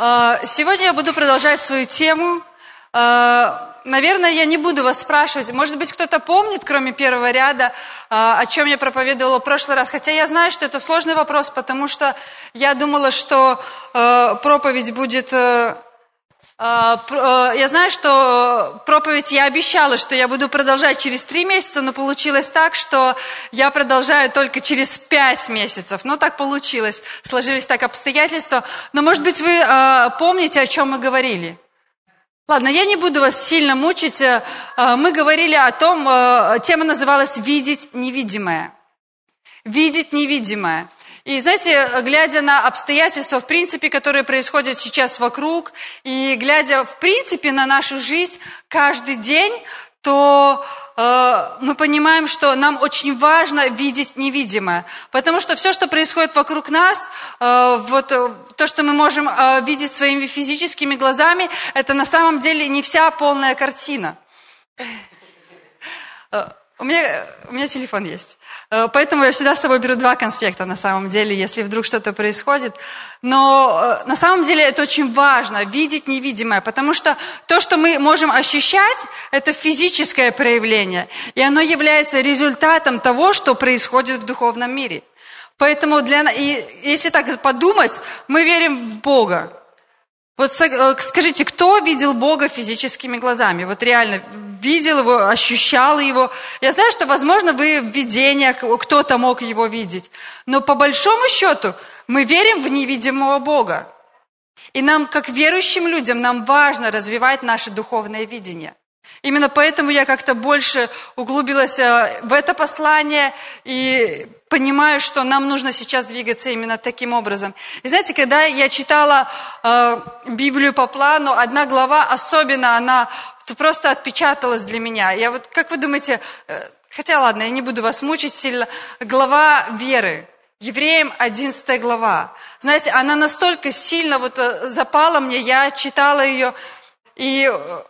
Э, сегодня я буду продолжать свою тему. Э, наверное, я не буду вас спрашивать. Может быть, кто-то помнит, кроме первого ряда, э, о чем я проповедовала в прошлый раз. Хотя я знаю, что это сложный вопрос, потому что я думала, что проповедь будет а, э, я знаю, что проповедь я обещала, что я буду продолжать через три месяца, но получилось так, что я продолжаю только через пять месяцев. Ну, так получилось, сложились так обстоятельства. Но, может быть, вы а, помните, о чем мы говорили? Ладно, я не буду вас сильно мучить. Э, э, мы говорили о том, тема называлась «Видеть невидимое». Видеть невидимое. И знаете, глядя на обстоятельства, в принципе, которые происходят сейчас вокруг, и глядя, в принципе, на нашу жизнь каждый день, то э, мы понимаем, что нам очень важно видеть невидимое. Потому что все, что происходит вокруг нас, э, вот э, то, что мы можем э, видеть своими физическими глазами, это на самом деле не вся полная картина. Э, у меня, у меня телефон есть. Э, поэтому я всегда с собой беру два конспекта на самом деле, если вдруг что-то происходит. Но э, на самом деле это очень важно, видеть невидимое, потому что то, что мы можем ощущать, это физическое проявление, и оно является результатом того, что происходит в духовном мире. Поэтому для, и если так подумать, мы верим в Бога. Вот э, скажите, кто видел Бога физическими глазами? Вот реально видел его, ощущал его. Я знаю, что, возможно, вы в видениях, кто-то мог его видеть. Но по большому счету мы верим в невидимого Бога. И нам, как верующим людям, нам важно развивать наше духовное видение. Именно поэтому я как-то больше углубилась э, в это послание и понимаю, что нам нужно сейчас двигаться именно таким образом. И знаете, когда я читала э, Библию по плану, одна глава особенно, она просто отпечаталась для меня. Я вот, как вы думаете, э, хотя ладно, я не буду вас мучить сильно, глава веры. Евреям 11 глава. Знаете, она настолько сильно вот э, запала мне, я читала ее, и э,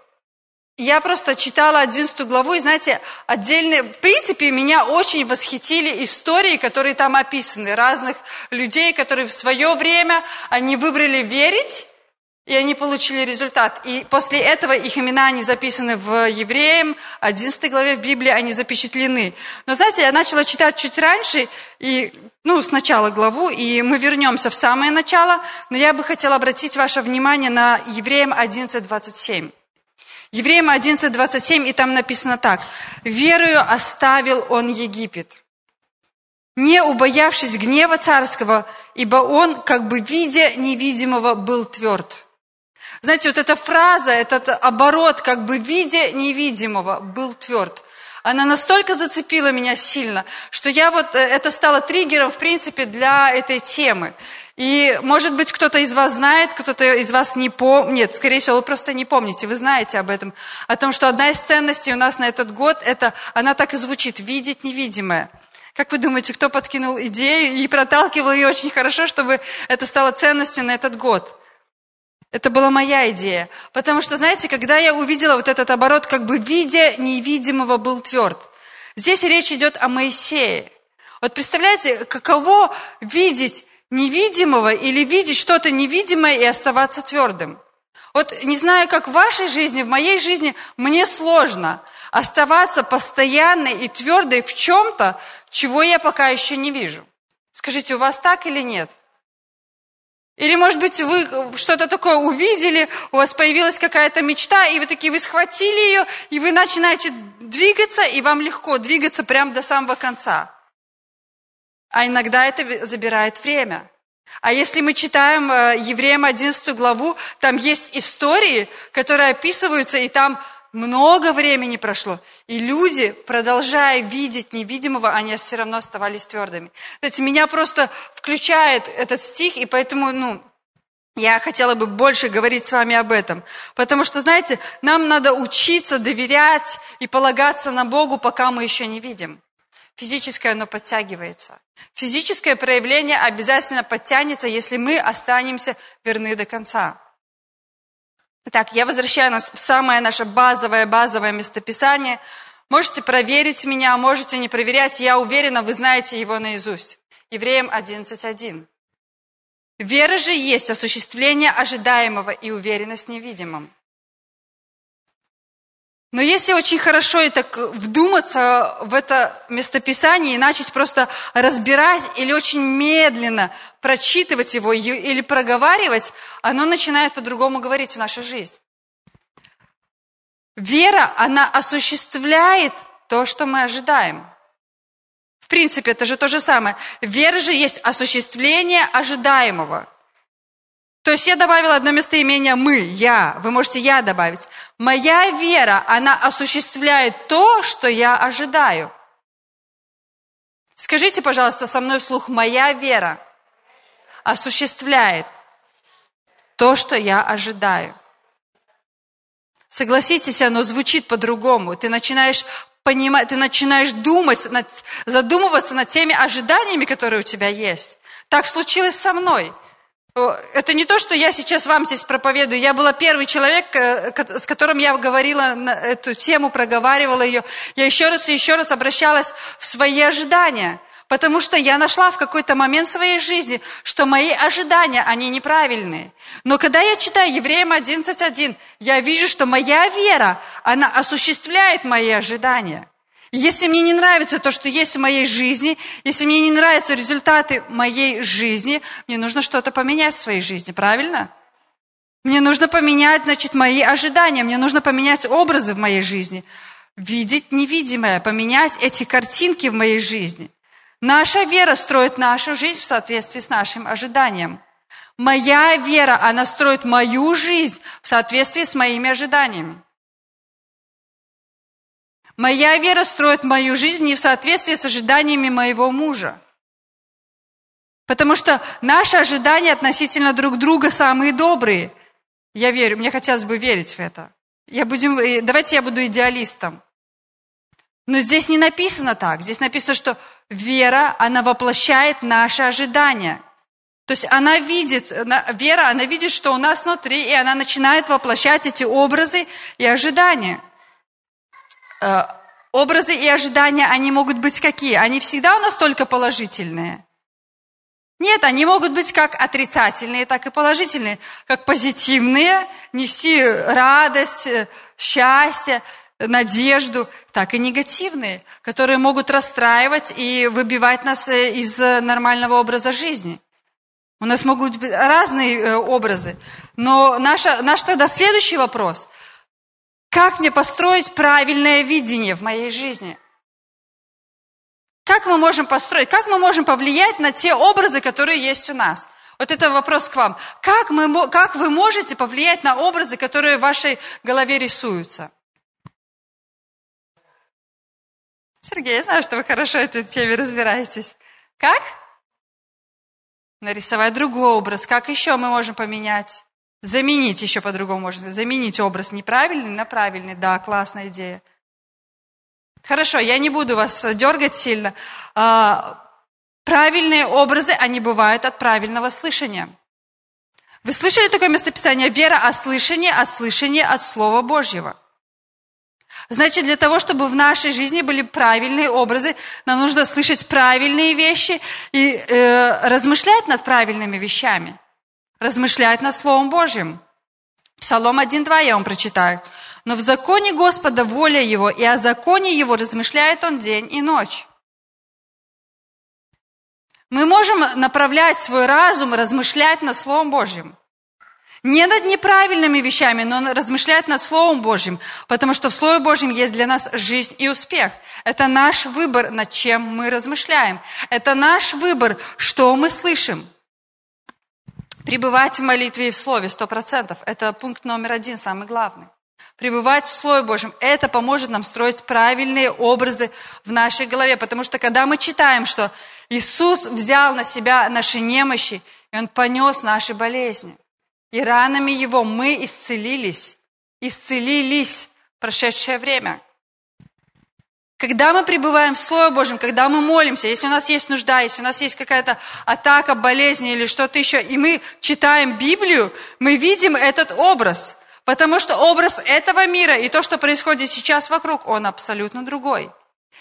я просто читала 11 главу, и знаете, отдельные, в принципе, меня очень восхитили истории, которые там описаны, разных людей, которые в свое время, они выбрали верить, и они получили результат. И после этого их имена, они записаны в Евреям, 11 главе в Библии, они запечатлены. Но знаете, я начала читать чуть раньше, и, ну, сначала главу, и мы вернемся в самое начало, но я бы хотела обратить ваше внимание на Евреям 11, 27. Евреям 11, 27, и там написано так. «Верою оставил он Египет, не убоявшись гнева царского, ибо он, как бы видя невидимого, был тверд». Знаете, вот эта фраза, этот оборот, как бы видя невидимого, был тверд. Она настолько зацепила меня сильно, что я вот, э, это стало триггером, в принципе, для этой темы. И, может быть, кто-то из вас знает, кто-то из вас не помнит. Нет, скорее всего, вы просто не помните, вы знаете об этом. О том, что одна из ценностей у нас на этот год, это, она так и звучит, видеть невидимое. Как вы думаете, кто подкинул идею и проталкивал ее очень хорошо, чтобы это стало ценностью на этот год? Это была моя идея. Потому что, знаете, когда я увидела вот этот оборот, как бы видя невидимого был тверд. Здесь речь идет о Моисее. Вот представляете, каково видеть невидимого или видеть что-то невидимое и оставаться твердым. Вот не знаю, как в вашей жизни, в моей жизни, мне сложно оставаться постоянной и твердой в чем-то, чего я пока еще не вижу. Скажите, у вас так или нет? Или, может быть, вы что-то такое увидели, у вас появилась какая-то мечта, и вы такие, вы схватили ее, и вы начинаете двигаться, и вам легко двигаться прямо до самого конца. А иногда это забирает время. А если мы читаем э, Евреям 11 главу, там есть истории, которые описываются, и там много времени прошло. И люди, продолжая видеть невидимого, они все равно оставались твердыми. Знаете, меня просто включает этот стих, и поэтому, ну, я хотела бы больше говорить с вами об этом. Потому что, знаете, нам надо учиться доверять и полагаться на Богу, пока мы еще не видим. Физическое оно подтягивается. Физическое проявление обязательно подтянется, если мы останемся верны до конца. Итак, я возвращаю нас в самое наше базовое, базовое местописание. Можете проверить меня, можете не проверять. Я уверена, вы знаете его наизусть. Евреям 11.1. Вера же есть осуществление ожидаемого и уверенность в невидимом. Но если очень хорошо и так вдуматься в это местописание и начать просто разбирать или очень медленно прочитывать его или проговаривать, оно начинает по-другому говорить в нашу жизнь. Вера, она осуществляет то, что мы ожидаем. В принципе, это же то же самое. Вера же есть осуществление ожидаемого. То есть я добавила одно местоимение «мы», «я». Вы можете «я» добавить. Моя вера, она осуществляет то, что я ожидаю. Скажите, пожалуйста, со мной вслух, моя вера осуществляет то, что я ожидаю. Согласитесь, оно звучит по-другому. Ты начинаешь понимать, ты начинаешь думать, задумываться над теми ожиданиями, которые у тебя есть. Так случилось со мной. Это не то, что я сейчас вам здесь проповедую. Я была первый человек, э, с которым я говорила на эту тему, проговаривала ее. Я еще раз и еще раз обращалась в свои ожидания. Потому что я нашла в какой-то момент своей жизни, что мои ожидания, они неправильные. Но когда я читаю Евреям 11.1, я вижу, что моя вера, она осуществляет мои ожидания. Если мне не нравится то, что есть в моей жизни, если мне не нравятся результаты моей жизни, мне нужно что-то поменять в своей жизни, правильно? Мне нужно поменять, значит, мои ожидания, мне нужно поменять образы в моей жизни, видеть невидимое, поменять эти картинки в моей жизни. Наша вера строит нашу жизнь в соответствии с нашим ожиданием. Моя вера, она строит мою жизнь в соответствии с моими ожиданиями. Моя вера строит мою жизнь не в соответствии с ожиданиями моего мужа. Потому что наши ожидания относительно друг друга самые добрые. Я верю, мне хотелось бы верить в это. Я будем, э, давайте я буду идеалистом. Но здесь не написано так. Здесь написано, что вера, она воплощает наши ожидания. То есть она видит, вера, она видит, что у нас внутри, и она начинает воплощать эти образы и ожидания. Э, образы и ожидания, они могут быть какие? Они всегда у нас только положительные? Нет, они могут быть как отрицательные, так и положительные. Как позитивные, нести радость, э, счастье, надежду, так и негативные, которые могут расстраивать и выбивать нас э, из нормального образа жизни. У нас могут быть разные образы. Но наша, наш тогда следующий вопрос – как мне построить правильное видение в моей жизни? Как мы можем построить, как мы можем повлиять на те образы, которые есть у нас? Вот это вопрос к вам. Как, мы, как вы можете повлиять на образы, которые в вашей голове рисуются? Сергей, я знаю, что вы хорошо этой теме разбираетесь. Как? Нарисовать другой образ. Как еще мы можем поменять? Заменить еще по-другому можно. Заменить образ неправильный на правильный. Да, классная идея. Хорошо, я не буду вас дергать сильно. А, правильные образы, они бывают от правильного слышания. Вы слышали такое местописание? Вера от слышания, от слышания от Слова Божьего. Значит, для того, чтобы в нашей жизни были правильные образы, нам нужно слышать правильные вещи и э, размышлять над правильными вещами размышлять над Словом Божьим. Псалом 1.2 я вам прочитаю. «Но в законе Господа воля Его, и о законе Его размышляет Он день и ночь». Мы можем направлять свой разум, размышлять над Словом Божьим. Не над неправильными вещами, но размышлять над Словом Божьим, потому что в Слове Божьем есть для нас жизнь и успех. Это наш выбор, над чем мы размышляем. Это наш выбор, что мы слышим. Пребывать в молитве и в Слове, сто процентов. Это пункт номер один, самый главный. Пребывать в Слове Божьем, это поможет нам строить правильные образы в нашей голове. Потому что когда мы читаем, что Иисус взял на себя наши немощи, и Он понес наши болезни. И ранами Его мы исцелились, исцелились в прошедшее время. Когда мы пребываем в Слове Божьем, когда мы молимся, если у нас есть нужда, если у нас есть какая-то атака, болезнь или что-то еще, и мы читаем Библию, мы видим этот образ. Потому что образ этого мира и то, что происходит сейчас вокруг, он абсолютно другой.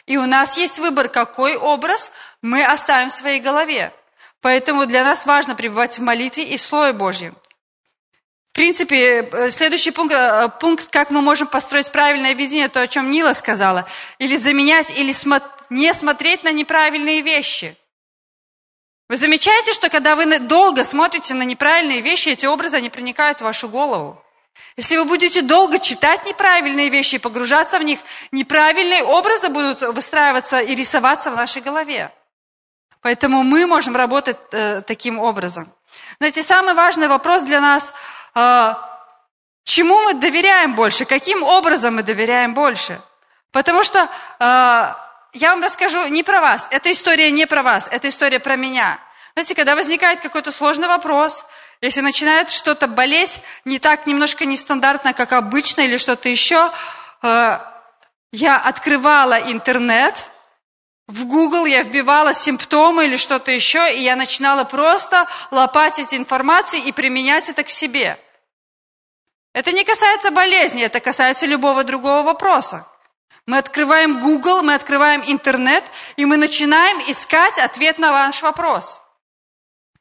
И у нас есть выбор, какой образ мы оставим в своей голове. Поэтому для нас важно пребывать в молитве и в Слове Божьем. Принципе, э, следующий пункт, э, пункт, как мы можем построить правильное видение, то, о чем Нила сказала, или заменять, или не смотреть на неправильные вещи. Вы замечаете, что когда вы долго смотрите на неправильные вещи, эти образы, они проникают в вашу голову. Если вы будете долго читать неправильные вещи и погружаться в них, неправильные образы будут выстраиваться и рисоваться в нашей голове. Поэтому мы можем работать э, таким образом. Знаете, самый важный вопрос для нас, чему мы доверяем больше, каким образом мы доверяем больше. Потому что э, я вам расскажу не про вас, эта история не про вас, эта история про меня. Знаете, когда возникает какой-то сложный вопрос, если начинает что-то болеть не так, немножко нестандартно, как обычно, или что-то еще, э, я открывала интернет, в Google я вбивала симптомы или что-то еще, и я начинала просто лопатить информацию и применять это к себе. Это не касается болезни, это касается любого другого вопроса. Мы открываем Google, мы открываем интернет, и мы начинаем искать ответ на ваш вопрос.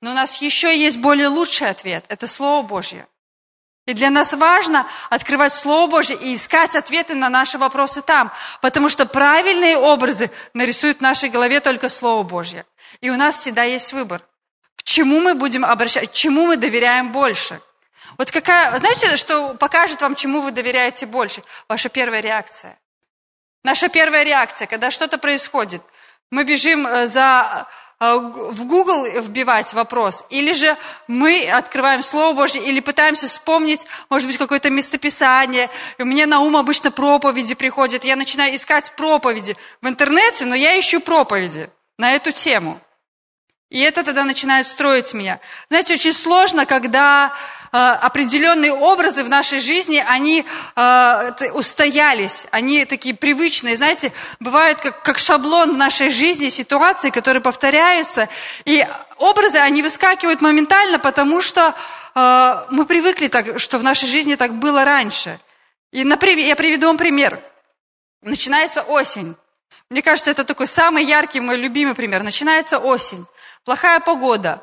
Но у нас еще есть более лучший ответ – это Слово Божье. И для нас важно открывать Слово Божье и искать ответы на наши вопросы там, потому что правильные образы нарисуют в нашей голове только Слово Божье. И у нас всегда есть выбор. К чему мы будем обращать, чему мы доверяем больше? Вот какая, знаете, что покажет вам, чему вы доверяете больше? Ваша первая реакция. Наша первая реакция, когда что-то происходит, мы бежим э, за в Google вбивать вопрос, или же мы открываем Слово Божье, или пытаемся вспомнить, может быть, какое-то местописание. Мне на ум обычно проповеди приходят. Я начинаю искать проповеди в интернете, но я ищу проповеди на эту тему. И это тогда начинает строить меня. Знаете, очень сложно, когда определенные образы в нашей жизни, они э, устоялись, они такие привычные. Знаете, бывают как, как шаблон в нашей жизни ситуации, которые повторяются. И образы, они выскакивают моментально, потому что э, мы привыкли так, что в нашей жизни так было раньше. И например, я приведу вам пример. Начинается осень. Мне кажется, это такой самый яркий, мой любимый пример. Начинается осень плохая погода.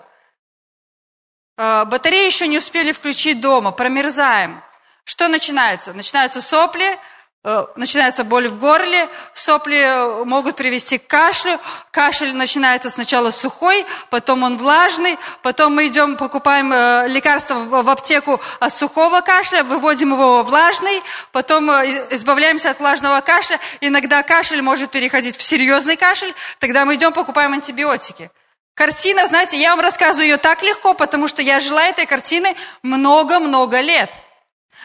Э, батареи еще не успели включить дома, промерзаем. Что начинается? Начинаются сопли, э, начинается боль в горле, сопли э, могут привести к кашлю, кашель начинается сначала сухой, потом он влажный, потом мы идем, покупаем лекарство в аптеку от сухого кашля, выводим его влажный, потом избавляемся от влажного кашля, иногда кашель может переходить в серьезный кашель, тогда мы идем, покупаем антибиотики. Картина, знаете, я вам рассказываю ее так легко, потому что я жила этой картиной много-много лет.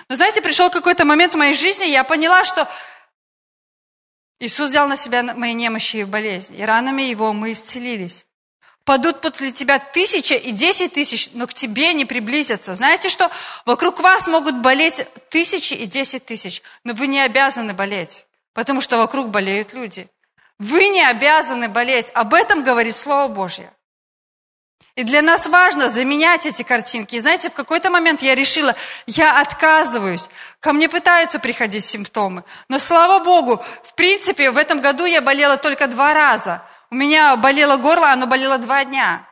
Но знаете, пришел какой-то момент в моей жизни, я поняла, что Иисус взял на себя мои немощи и болезни, и ранами Его мы исцелились. Падут после тебя тысяча и десять тысяч, но к тебе не приблизятся. Знаете что? Вокруг вас могут болеть тысячи и десять тысяч, но вы не обязаны болеть, потому что вокруг болеют люди. Вы не обязаны болеть. Об этом говорит Слово Божье. И для нас важно заменять эти картинки. И знаете, в какой-то момент я решила, я отказываюсь. Ко мне пытаются приходить симптомы. Но слава Богу, в принципе, в этом году я болела только два раза. У меня болело горло, оно болело два дня.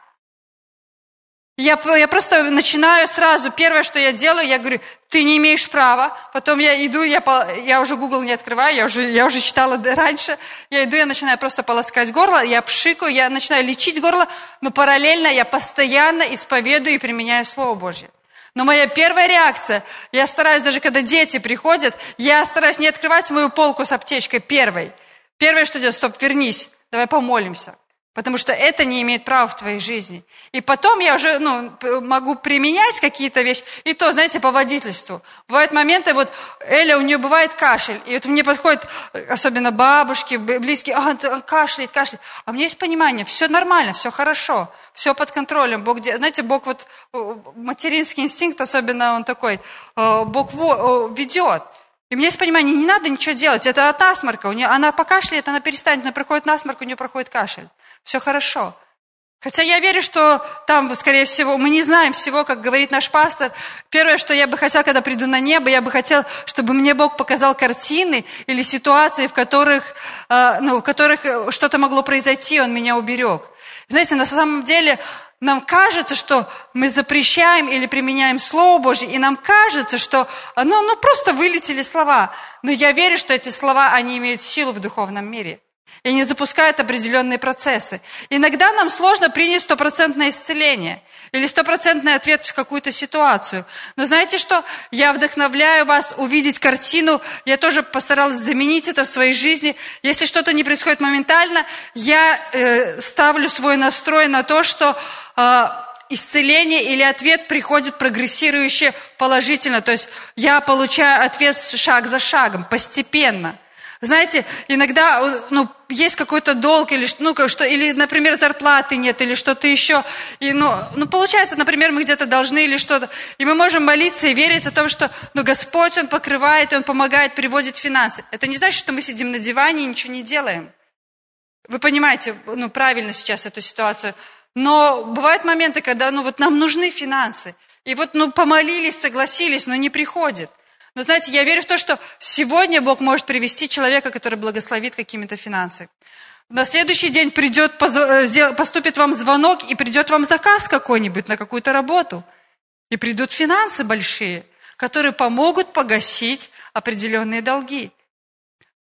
Я, я просто начинаю сразу, первое, что я делаю, я говорю, ты не имеешь права. Потом я иду, я, я уже Google не открываю, я уже, я уже читала раньше. Я иду, я начинаю просто полоскать горло, я пшикаю, я начинаю лечить горло, но параллельно я постоянно исповедую и применяю Слово Божье. Но моя первая реакция, я стараюсь, даже когда дети приходят, я стараюсь не открывать мою полку с аптечкой первой. Первое, что делать, стоп, вернись, давай помолимся. Потому что это не имеет права в твоей жизни. И потом я уже ну, могу применять какие-то вещи. И то, знаете, по водительству. Бывают моменты, вот Эля, у нее бывает кашель. И вот мне подходят, особенно бабушки, близкие, а, кашляет, кашляет. А у меня есть понимание, все нормально, все хорошо, все под контролем. Бог, знаете, Бог вот, материнский инстинкт, особенно он такой, э, Бог ведет. И у меня есть понимание, не надо ничего делать, это от насморка. У нее, она покашляет, она перестанет, она проходит насморк, у нее проходит кашель все хорошо. Хотя я верю, что там, скорее всего, мы не знаем всего, как говорит наш пастор. Первое, что я бы хотел, когда приду на небо, я бы хотел, чтобы мне Бог показал картины или ситуации, в которых, э, ну, в которых что-то могло произойти, Он меня уберег. Знаете, на самом деле нам кажется, что мы запрещаем или применяем Слово Божье, и нам кажется, что ну, ну просто вылетели слова. Но я верю, что эти слова, они имеют силу в духовном мире и не запускают определенные процессы. Иногда нам сложно принять стопроцентное исцеление или стопроцентный ответ в какую-то ситуацию. Но знаете что? Я вдохновляю вас увидеть картину. Я тоже постаралась заменить это в своей жизни. Если что-то не происходит моментально, я э, ставлю свой настрой на то, что э, исцеление или ответ приходит прогрессирующе положительно. То есть я получаю ответ шаг за шагом, постепенно – знаете, иногда ну, есть какой-то долг, или, ну, что, или, например, зарплаты нет, или что-то еще. И, ну, ну, получается, например, мы где-то должны или что-то. И мы можем молиться и верить о том, что ну, Господь, Он покрывает, Он помогает, приводит финансы. Это не значит, что мы сидим на диване и ничего не делаем. Вы понимаете, ну, правильно сейчас эту ситуацию. Но бывают моменты, когда ну, вот нам нужны финансы. И вот ну, помолились, согласились, но не приходит. Но знаете, я верю в то, что сегодня Бог может привести человека, который благословит какими-то финансами. На следующий день придет, э, поступит вам звонок и придет вам заказ какой-нибудь на какую-то работу. И придут финансы большие, которые помогут погасить определенные долги.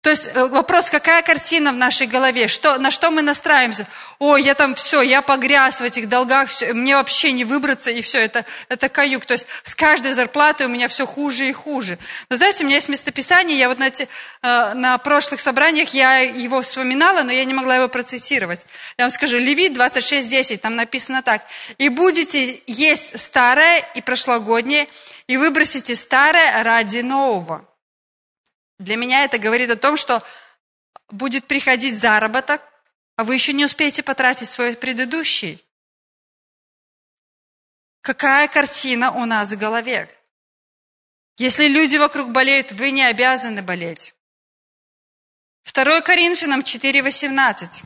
То есть э, вопрос, какая картина в нашей голове, что, на что мы настраиваемся? Ой, я там все, я погряз в этих долгах, все, мне вообще не выбраться, и все, это, это каюк. То есть с каждой зарплатой у меня все хуже и хуже. Но знаете, у меня есть местописание, я вот на, эти, э, на прошлых собраниях я его вспоминала, но я не могла его процессировать. Я вам скажу, Левит 26.10, там написано так. «И будете есть старое и прошлогоднее, и выбросите старое ради нового». Для меня это говорит о том, что будет приходить заработок, а вы еще не успеете потратить свой предыдущий. Какая картина у нас в голове? Если люди вокруг болеют, вы не обязаны болеть. 2 Коринфянам 4.18.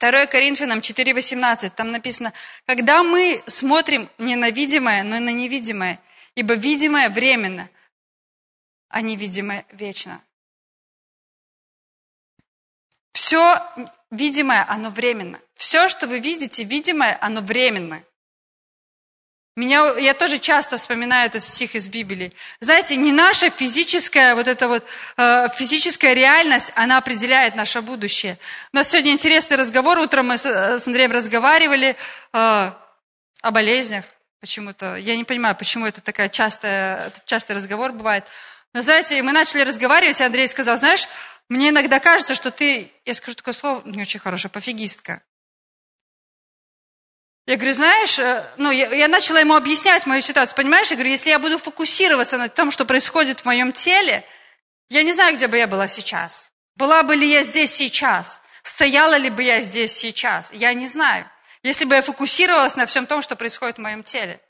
2 Коринфянам 4.18. Там написано, когда мы смотрим не на видимое, но на невидимое, ибо видимое временно, а невидимое вечно. Все видимое, оно временно. Все, что вы видите, видимое, оно временно. Меня, я тоже часто вспоминаю этот стих из Библии. Знаете, не наша физическая, вот эта вот э, физическая реальность, она определяет наше будущее. У нас сегодня интересный разговор. Утром мы с, с Андреем разговаривали э, о болезнях почему-то. Я не понимаю, почему это такая частая, частый разговор бывает. Но знаете, мы начали разговаривать, и Андрей сказал, знаешь, мне иногда кажется, что ты, я скажу такое слово, не очень хорошее, пофигистка. Я говорю, знаешь, э, ну, я, я начала ему объяснять мою ситуацию, понимаешь? Я говорю, если я буду фокусироваться на том, что происходит в моем теле, я не знаю, где бы я была сейчас. Была бы ли я здесь сейчас? Стояла ли бы я здесь сейчас? Я не знаю. Если бы я фокусировалась на всем том, что происходит в моем теле.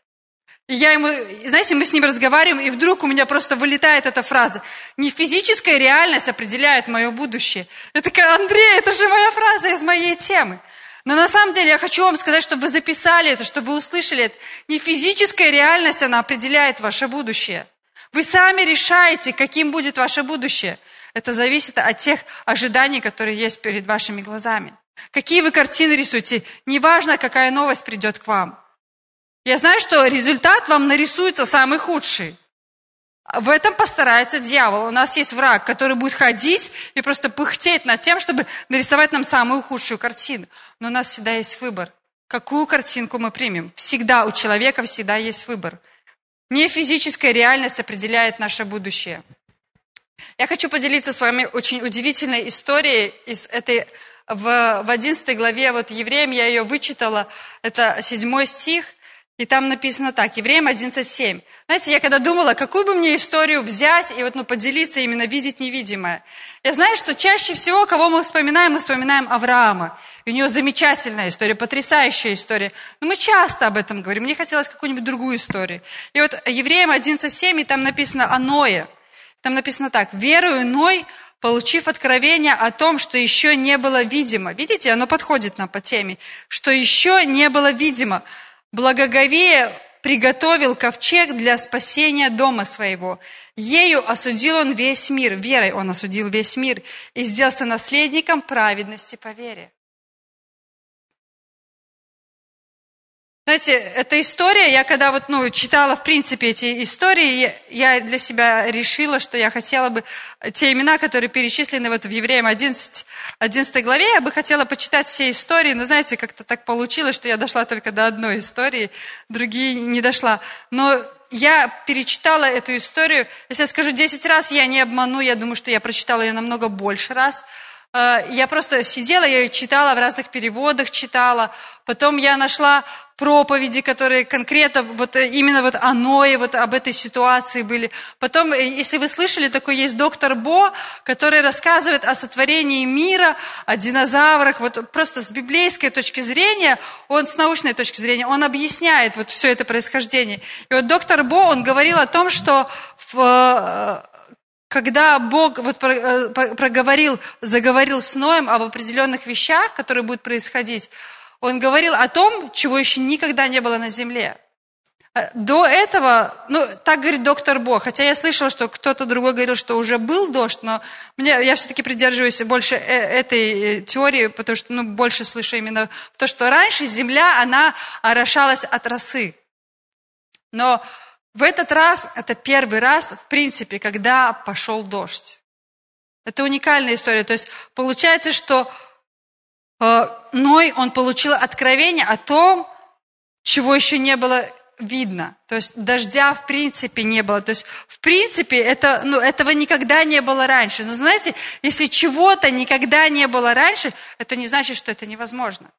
И я ему, знаете, мы с ним разговариваем, и вдруг у меня просто вылетает эта фраза. Не физическая реальность определяет мое будущее. Я такая, Андрей, это же моя фраза из моей темы. Но на самом деле я хочу вам сказать, чтобы вы записали это, чтобы вы услышали это. Не физическая реальность, она определяет ваше будущее. Вы сами решаете, каким будет ваше будущее. Это зависит от тех ожиданий, которые есть перед вашими глазами. Какие вы картины рисуете. Неважно, какая новость придет к вам. Я знаю, что результат вам нарисуется самый худший. В этом постарается дьявол. У нас есть враг, который будет ходить и просто пыхтеть над тем, чтобы нарисовать нам самую худшую картину. Но у нас всегда есть выбор. Какую картинку мы примем? Всегда у человека всегда есть выбор. Не физическая реальность определяет наше будущее. Я хочу поделиться с вами очень удивительной историей из этой в, в 11 главе вот Евреям, я ее вычитала, это седьмой стих, и там написано так, Евреям 11.7. Знаете, я когда думала, какую бы мне историю взять и вот, ну, поделиться, именно видеть невидимое. Я знаю, что чаще всего, кого мы вспоминаем, мы вспоминаем Авраама. И у него замечательная история, потрясающая история. Но мы часто об этом говорим. Мне хотелось какую-нибудь другую историю. И вот Евреям 11.7, и там написано о Ное. Там написано так. «Верую Ной, получив откровение о том, что еще не было видимо». Видите, оно подходит нам по теме. «Что еще не было видимо» Благоговея приготовил ковчег для спасения дома своего. Ею осудил он весь мир, верой он осудил весь мир и сделался наследником праведности по вере. Знаете, эта история, я когда вот, ну, читала, в принципе, эти истории, я для себя решила, что я хотела бы те имена, которые перечислены вот в Евреям 11, 11 главе, я бы хотела почитать все истории, но, знаете, как-то так получилось, что я дошла только до одной истории, другие не дошла. Но я перечитала эту историю, если я скажу 10 раз, я не обману, я думаю, что я прочитала ее намного больше раз. Э, я просто сидела, я ее читала, в разных переводах читала. Потом я нашла проповеди, которые конкретно вот э, именно вот о Ное, вот об этой ситуации были. Потом, э, если вы слышали, такой есть доктор Бо, который рассказывает о сотворении мира, о динозаврах, вот просто с библейской точки зрения, он с научной точки зрения, он объясняет вот все это происхождение. И вот доктор Бо, он говорил о том, что в, когда Бог вот проговорил, заговорил с Ноем об определенных вещах, которые будут происходить, он говорил о том, чего еще никогда не было на земле. Э, до этого, ну, так говорит доктор Бог, хотя я слышала, что кто-то другой говорил, что уже был дождь, но мне, я все-таки придерживаюсь больше э, этой э, теории, потому что, ну, больше слышу именно то, что раньше земля, она орошалась от росы. Но в этот раз, это первый раз, в принципе, когда пошел дождь. Это уникальная история. То есть получается, что Э, Ной, он получил откровение о том, чего еще не было видно. То есть дождя в принципе не было. То есть в принципе это, ну, этого никогда не было раньше. Но знаете, если чего-то никогда не было раньше, это не значит, что это невозможно.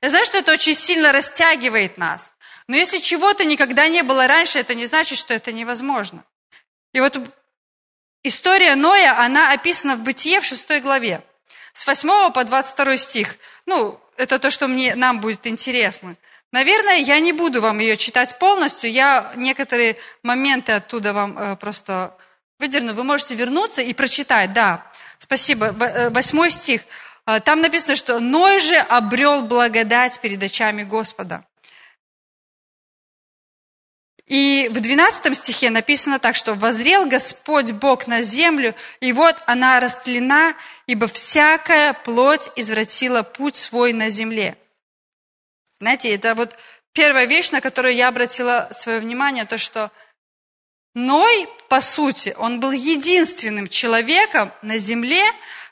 Я знаю, что это очень сильно растягивает нас. Но если чего-то никогда не было раньше, это не значит, что это невозможно. И вот история Ноя, она описана в Бытие в шестой главе. С 8 по 22 стих. Ну, это то, что мне, нам будет интересно. Наверное, я не буду вам ее читать полностью, я некоторые моменты оттуда вам э, просто выдерну. Вы можете вернуться и прочитать, да. Спасибо. Э, восьмой стих. Э, там написано, что «Ной же обрел благодать перед очами Господа». И в 12 стихе написано так, что «Возрел Господь Бог на землю, и вот она растлена, ибо всякая плоть извратила путь свой на земле». Знаете, это вот первая вещь, на которую я обратила свое внимание, то, что Ной, по сути, он был единственным человеком на земле,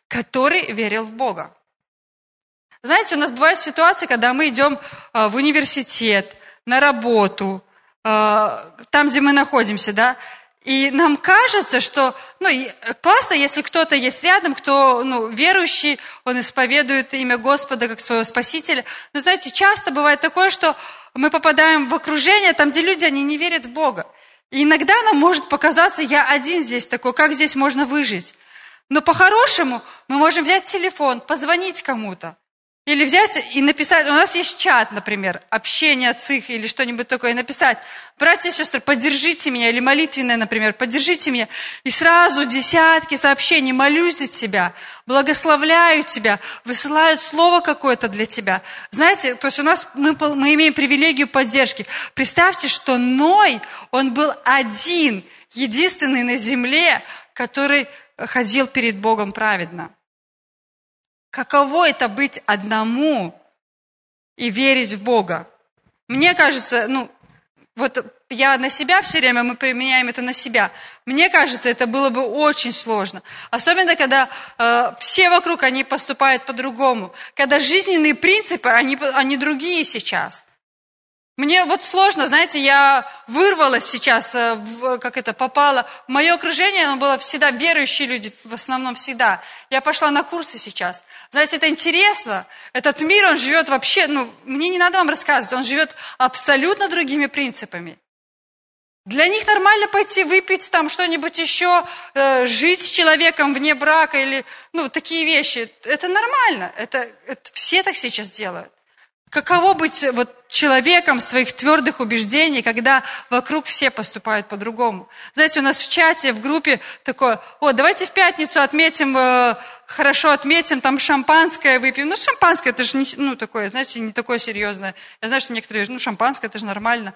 который верил в Бога. Знаете, у нас бывают ситуации, когда мы идем а, в университет, на работу, там, где мы находимся, да, и нам кажется, что ну, классно, если кто-то есть рядом, кто ну, верующий, он исповедует имя Господа как своего Спасителя. Но знаете, часто бывает такое, что мы попадаем в окружение, там, где люди, они не верят в Бога. И иногда нам может показаться, я один здесь такой, как здесь можно выжить? Но по-хорошему мы можем взять телефон, позвонить кому-то. Или взять и написать, у нас есть чат, например, общение цих или что-нибудь такое, и написать, братья и сестры, поддержите меня, или молитвенное, например, поддержите меня. И сразу десятки сообщений, молюсь за тебя, благословляю тебя, высылают слово какое-то для тебя. Знаете, то есть у нас, мы, мы имеем привилегию поддержки. Представьте, что Ной, он был один, единственный на земле, который ходил перед Богом праведно. Каково это быть одному и верить в Бога? Мне кажется, ну, вот я на себя все время, мы применяем это на себя. Мне кажется, это было бы очень сложно. Особенно, когда э, все вокруг, они поступают по-другому. Когда жизненные принципы, они, они другие сейчас. Мне вот сложно, знаете, я вырвалась сейчас, э, как это, попала. Мое окружение, оно было всегда верующие люди, в основном всегда. Я пошла на курсы сейчас. Знаете, это интересно. Этот мир, он живет вообще, ну, мне не надо вам рассказывать, он живет абсолютно другими принципами. Для них нормально пойти выпить там что-нибудь еще, э, жить с человеком вне брака или, ну, такие вещи. Это нормально. Это, это все так сейчас делают. Каково быть вот человеком своих твердых убеждений, когда вокруг все поступают по-другому? Знаете, у нас в чате, в группе такое, о, давайте в пятницу отметим, э, хорошо отметим, там шампанское выпьем. Ну, шампанское, это же не, ну, такое, знаете, не такое серьезное. Я знаю, что некоторые, ну, шампанское, это же нормально.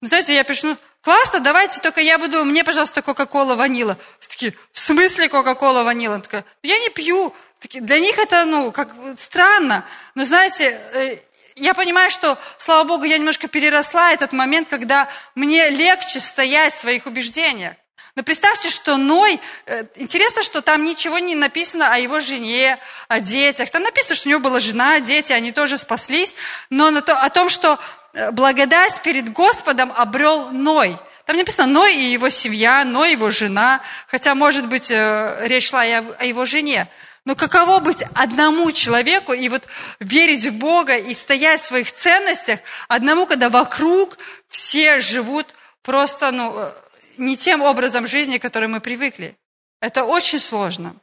Но, знаете, я пишу, ну, классно, давайте, только я буду, мне, пожалуйста, кока-кола ванила. Все такие, в смысле кока-кола ванила? я не пью. Такие, для них это, ну, как странно. Но, знаете, э, я понимаю, что, слава Богу, я немножко переросла этот момент, когда мне легче стоять в своих убеждениях. Но представьте, что Ной, э, интересно, что там ничего не написано о его жене, о детях. Там написано, что у него была жена, дети, они тоже спаслись. Но о том, что э, благодать перед Господом обрел Ной. Там написано Ной и его семья, Ной и его жена. Хотя, может быть, э, речь шла и о его жене. Но каково быть одному человеку и вот верить в Бога и стоять в своих ценностях, одному, когда вокруг все живут просто, ну, не тем образом жизни, который мы привыкли. Это очень сложно.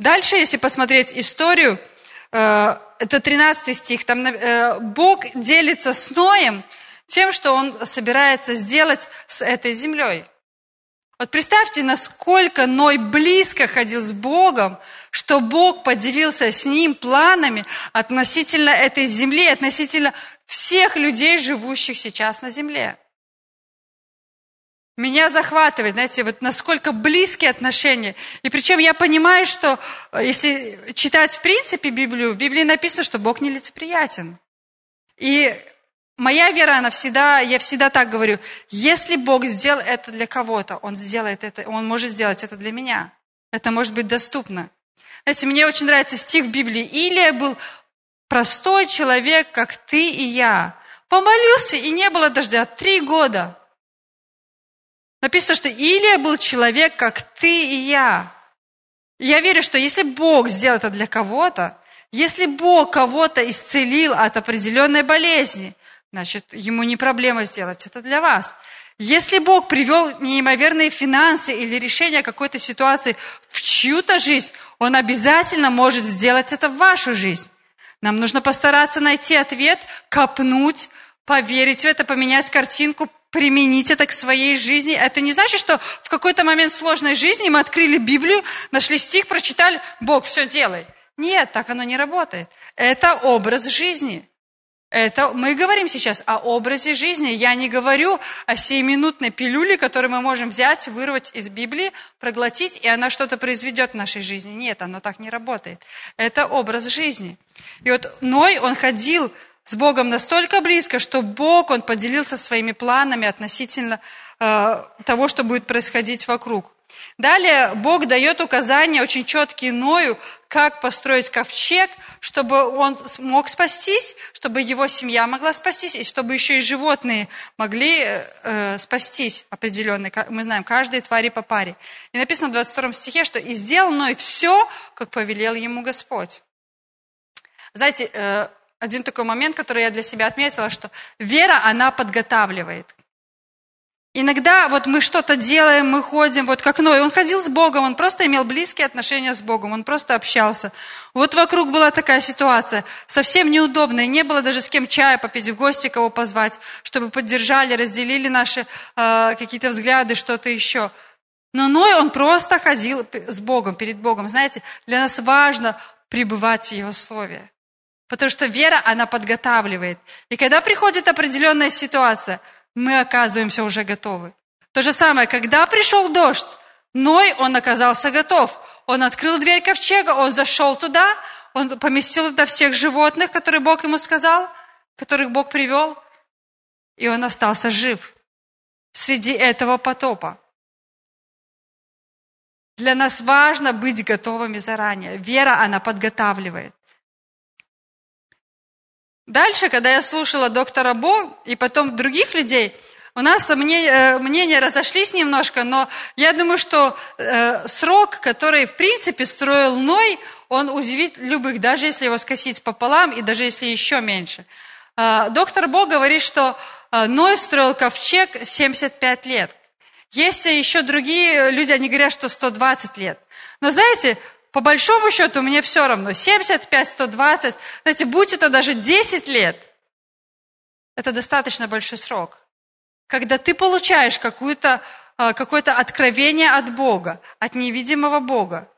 Дальше, если посмотреть историю, э, это 13 стих, там э, Бог делится с Ноем тем, что Он собирается сделать с этой землей. Вот представьте, насколько Ной близко ходил с Богом, что Бог поделился с ним планами относительно этой земли, относительно всех людей, живущих сейчас на земле. Меня захватывает, знаете, вот насколько близкие отношения. И причем я понимаю, что э, если читать в принципе Библию, в Библии написано, что Бог нелицеприятен. И моя вера, она всегда, я всегда так говорю, если Бог сделал это для кого-то, Он сделает это, Он может сделать это для меня. Это может быть доступно. Знаете, мне очень нравится стих в Библии. Илия был простой человек, как ты и я. Помолился, и не было дождя три года. Написано, что Илия был человек, как ты и я. Я верю, что если Бог сделал это для кого-то, если Бог кого-то исцелил от определенной болезни, значит, ему не проблема сделать это для вас. Если Бог привел неимоверные финансы или решение какой-то ситуации в чью-то жизнь, Он обязательно может сделать это в вашу жизнь. Нам нужно постараться найти ответ, копнуть, поверить в это, поменять картинку, применить это к своей жизни. Это не значит, что в какой-то момент сложной жизни мы открыли Библию, нашли стих, прочитали, Бог, все делай. Нет, так оно не работает. Это образ жизни. Это мы говорим сейчас о образе жизни. Я не говорю о сиюминутной пилюле, которую мы можем взять, вырвать из Библии, проглотить, и она что-то произведет в нашей жизни. Нет, оно так не работает. Это образ жизни. И вот Ной, он ходил с Богом настолько близко, что Бог, Он поделился своими планами относительно э, того, что будет происходить вокруг. Далее Бог дает указания очень четкие Ною, как построить ковчег, чтобы он мог спастись, чтобы его семья могла спастись, и чтобы еще и животные могли э, э спастись определенные. Мы знаем, каждой твари по паре. И написано в 22 стихе, что «И сделал Ной все, как повелел ему Господь». Знаете, э, один такой момент, который я для себя отметила, что вера, она подготавливает. Иногда вот мы что-то делаем, мы ходим, вот как Ной, он ходил с Богом, он просто имел близкие отношения с Богом, он просто общался. Вот вокруг была такая ситуация, совсем неудобная, не было даже с кем чая попить, в гости кого позвать, чтобы поддержали, разделили наши э, какие-то взгляды, что-то еще. Но Ной, он просто ходил с Богом, перед Богом. Знаете, для нас важно пребывать в Его Слове. Потому что вера, она подготавливает. И когда приходит определенная ситуация, мы оказываемся уже готовы. То же самое, когда пришел дождь, Ной, он оказался готов. Он открыл дверь ковчега, он зашел туда, он поместил туда всех животных, которые Бог ему сказал, которых Бог привел, и он остался жив среди этого потопа. Для нас важно быть готовыми заранее. Вера, она подготавливает. Дальше, когда я слушала доктора Бо и потом других людей, у нас мнения, мнения разошлись немножко, но я думаю, что э, срок, который в принципе строил Ной, он удивит любых, даже если его скосить пополам и даже если еще меньше. Э, доктор Бо говорит, что э, Ной строил ковчег 75 лет. Есть еще другие люди, они говорят, что 120 лет. Но знаете, по большому счету мне все равно, 75, 120, знаете, будь это даже 10 лет, это достаточно большой срок. Когда ты получаешь какое-то а, какое откровение от Бога, от невидимого Бога.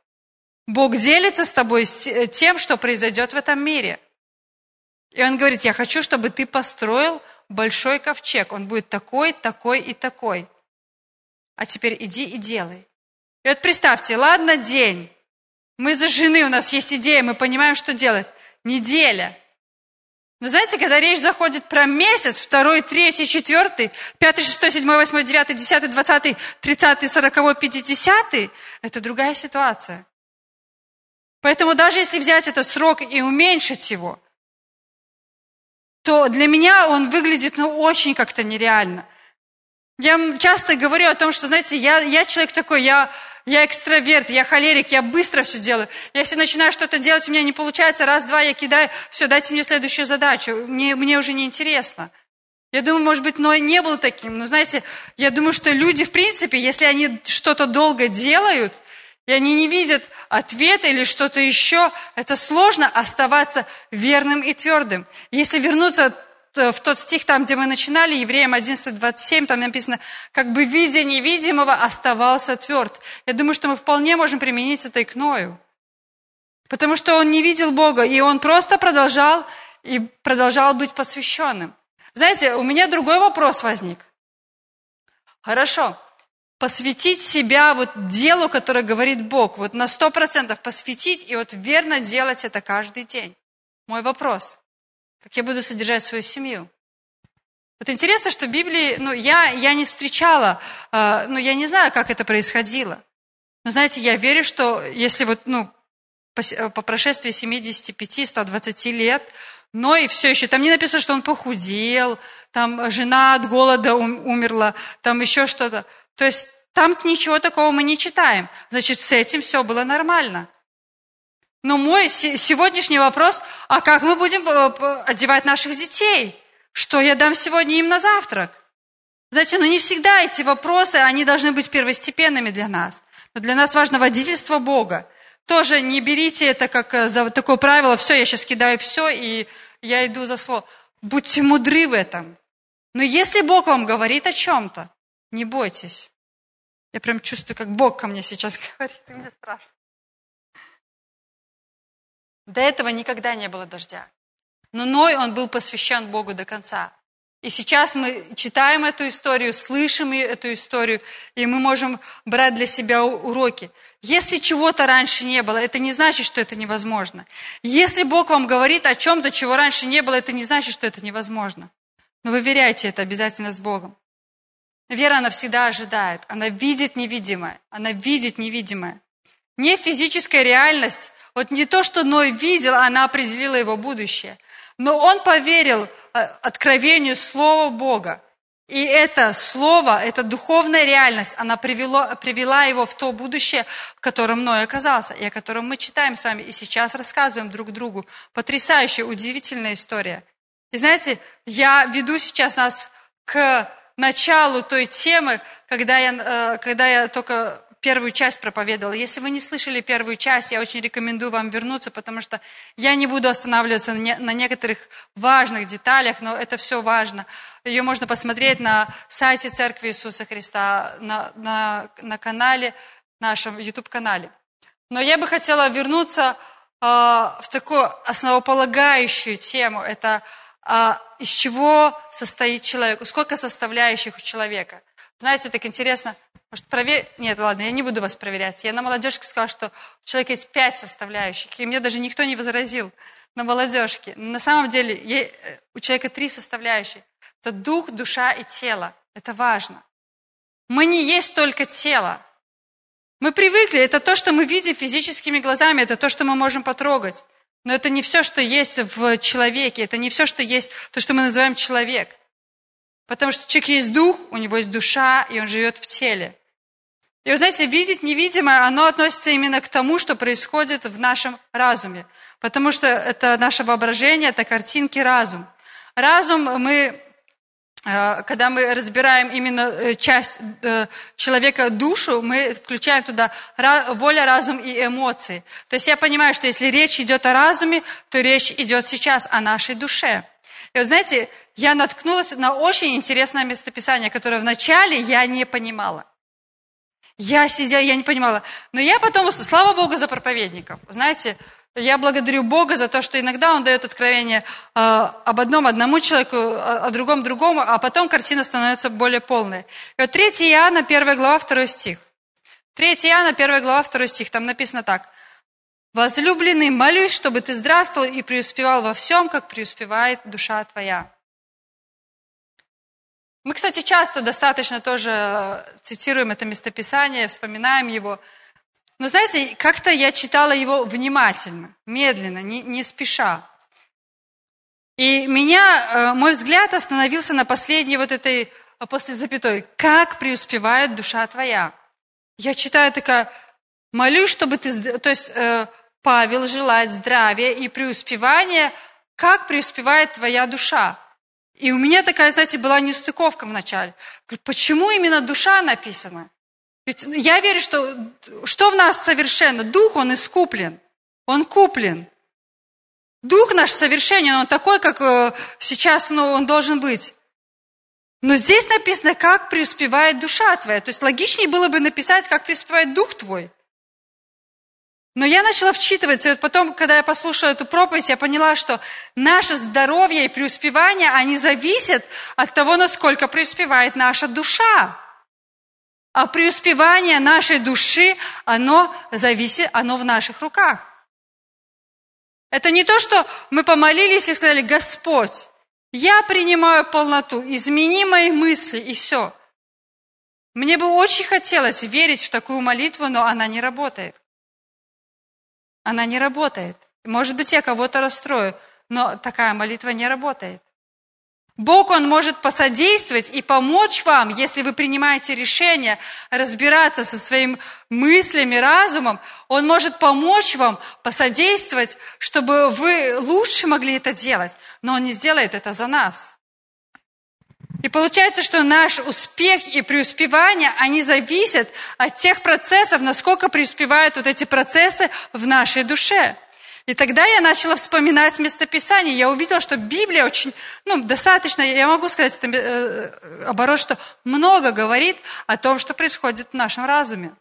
Бог делится с тобой э, тем, что произойдет в этом мире. И Он говорит, я хочу, чтобы ты построил большой ковчег. Он будет такой, такой и такой. А теперь иди и делай. И вот представьте, ладно, день. Мы зажжены, у нас есть идея, мы понимаем, что делать. Неделя. Но знаете, когда речь заходит про месяц, второй, третий, четвертый, пятый, шестой, седьмой, восьмой, девятый, десятый, двадцатый, тридцатый, сороковой, пятидесятый, это другая ситуация. Поэтому даже если взять этот срок и уменьшить его, то для меня он выглядит ну, очень как-то нереально. Я часто говорю о том, что, знаете, я, я человек такой, я я экстраверт, я холерик, я быстро все делаю. Если начинаю что-то делать, у меня не получается, раз-два я кидаю, все, дайте мне следующую задачу, мне, мне уже не интересно. Я думаю, может быть, Ной не был таким, но знаете, я думаю, что люди, в принципе, если они что-то долго делают, и они не видят ответа или что-то еще, это сложно оставаться верным и твердым. Если вернуться в тот стих, там, где мы начинали, Евреям 11.27, там написано, как бы видя невидимого оставался тверд. Я думаю, что мы вполне можем применить это и к Ною. Потому что он не видел Бога, и он просто продолжал, и продолжал быть посвященным. Знаете, у меня другой вопрос возник. Хорошо, посвятить себя вот делу, которое говорит Бог, вот на сто процентов посвятить и вот верно делать это каждый день. Мой вопрос – как я буду содержать свою семью. Вот интересно, что в Библии, ну, я, я не встречала, э, ну, я не знаю, как это происходило. Но, знаете, я верю, что если вот, ну, по, э, по прошествии 75-120 лет, но и все еще, там не написано, что он похудел, там жена от голода умерла, там еще что-то. То есть там ничего такого мы не читаем. Значит, с этим все было нормально. Но мой сегодняшний вопрос, а как мы будем э, одевать наших детей? Что я дам сегодня им на завтрак? Знаете, ну не всегда эти вопросы, они должны быть первостепенными для нас. Но для нас важно водительство Бога. Тоже не берите это как э, за такое правило, все, я сейчас кидаю все, и я иду за слово. Будьте мудры в этом. Но если Бог вам говорит о чем-то, не бойтесь. Я прям чувствую, как Бог ко мне сейчас говорит, и мне страшно. До этого никогда не было дождя. Но Ной, он был посвящен Богу до конца. И сейчас мы читаем эту историю, слышим эту историю, и мы можем брать для себя уроки. Если чего-то раньше не было, это не значит, что это невозможно. Если Бог вам говорит о чем-то, чего раньше не было, это не значит, что это невозможно. Но вы веряйте это обязательно с Богом. Вера, она всегда ожидает, она видит невидимое, она видит невидимое. Не физическая реальность вот не то, что Ной видел, она определила его будущее. Но он поверил э, откровению Слова Бога. И это слово, эта духовная реальность, она привело, привела его в то будущее, в котором Ной оказался, и о котором мы читаем с вами, и сейчас рассказываем друг другу. Потрясающая, удивительная история. И знаете, я веду сейчас нас к началу той темы, когда я, э, когда я только первую часть проповедовала. Если вы не слышали первую часть, я очень рекомендую вам вернуться, потому что я не буду останавливаться на некоторых важных деталях, но это все важно. Ее можно посмотреть на сайте Церкви Иисуса Христа, на, на, на канале, нашем YouTube-канале. Но я бы хотела вернуться э, в такую основополагающую тему. Это э, из чего состоит человек, сколько составляющих у человека. Знаете, так интересно, может, проверь... Нет, ладно, я не буду вас проверять. Я на молодежке сказала, что у человека есть пять составляющих, и мне даже никто не возразил на молодежке. На самом деле э, у человека три составляющие. Это дух, душа и тело. Это важно. Мы не есть только тело. Мы привыкли, это то, что мы видим физическими глазами, это то, что мы можем потрогать. Но это не все, что есть в человеке, это не все, что есть, то, что мы называем человек. Потому что человек есть дух, у него есть душа, и он живет в теле. И вы знаете, видеть невидимое, оно относится именно к тому, что происходит в нашем разуме. Потому что это наше воображение, это картинки разум. Разум мы, э, когда мы разбираем именно э, часть э, человека, душу, мы включаем туда воля, разум и эмоции. То есть я понимаю, что если речь идет о разуме, то речь идет сейчас о нашей душе. И вы знаете, я наткнулась на очень интересное местописание, которое вначале я не понимала. Я сидела, я не понимала. Но я потом, слава Богу за проповедников. Знаете, я благодарю Бога за то, что иногда Он дает откровение э, об одном одному человеку, о, о другом другому, а потом картина становится более полной. И вот 3 Иоанна, 1 глава, 2 стих. 3 Иоанна, 1 глава, 2 стих, там написано так. Возлюбленный, молюсь, чтобы ты здравствовал и преуспевал во всем, как преуспевает душа твоя. Мы, кстати, часто достаточно тоже цитируем это местописание, вспоминаем его. Но знаете, как-то я читала его внимательно, медленно, не, не спеша. И меня, э, мой взгляд остановился на последней вот этой, э, после запятой, «Как преуспевает душа твоя?» Я читаю такая, молюсь, чтобы ты... То есть э, Павел желает здравия и преуспевания, как преуспевает твоя душа. И у меня такая, знаете, была нестыковка вначале. Говорю, почему именно душа написана? Ведь я верю, что что в нас совершенно? Дух, он искуплен. Он куплен. Дух наш совершенен, он такой, как э, сейчас ну, он должен быть. Но здесь написано, как преуспевает душа твоя. То есть логичнее было бы написать, как преуспевает дух твой. Но я начала вчитываться, и вот потом, когда я послушала эту проповедь, я поняла, что наше здоровье и преуспевание, они зависят от того, насколько преуспевает наша душа. А преуспевание нашей души, оно зависит, оно в наших руках. Это не то, что мы помолились и сказали, Господь, я принимаю полноту, измени мои мысли и все. Мне бы очень хотелось верить в такую молитву, но она не работает она не работает. Может быть, я кого-то расстрою, но такая молитва не работает. Бог, Он может посодействовать и помочь вам, если вы принимаете решение разбираться со своими мыслями, разумом. Он может помочь вам, посодействовать, чтобы вы лучше могли это делать. Но Он не сделает это за нас. И получается, что наш успех и преуспевание, они зависят от тех процессов, насколько преуспевают вот эти процессы в нашей душе. И тогда я начала вспоминать местописание. Я увидела, что Библия очень, ну, достаточно, я могу сказать это, э, оборот, что много говорит о том, что происходит в нашем разуме.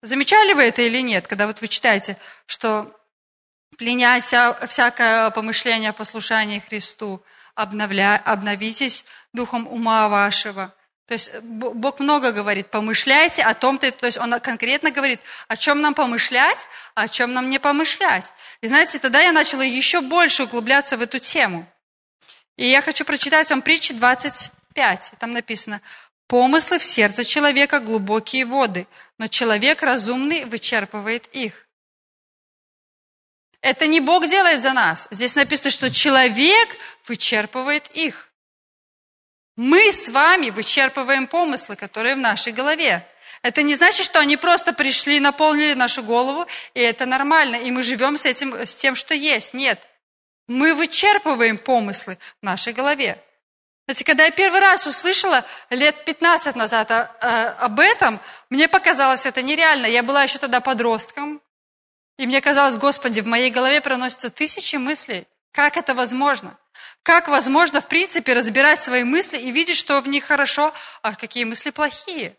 Замечали вы это или нет, когда вот вы читаете, что пленяя всякое помышление о послушании Христу, обновля, обновитесь духом ума вашего. То есть Бог много говорит, помышляйте о том-то, то есть Он конкретно говорит, о чем нам помышлять, а о чем нам не помышлять. И знаете, тогда я начала еще больше углубляться в эту тему. И я хочу прочитать вам притчи 25. Там написано, «Помыслы в сердце человека глубокие воды, но человек разумный вычерпывает их». Это не Бог делает за нас. Здесь написано, что человек вычерпывает их. Мы с вами вычерпываем помыслы, которые в нашей голове. Это не значит, что они просто пришли, наполнили нашу голову, и это нормально, и мы живем с этим, с тем, что есть. Нет. Мы вычерпываем помыслы в нашей голове. Знаете, когда я первый раз услышала лет 15 назад а, а, об этом, мне показалось это нереально. Я была еще тогда подростком, и мне казалось, Господи, в моей голове проносятся тысячи мыслей. Как это возможно? Как возможно, в принципе, разбирать свои мысли и видеть, что в них хорошо, а какие мысли плохие?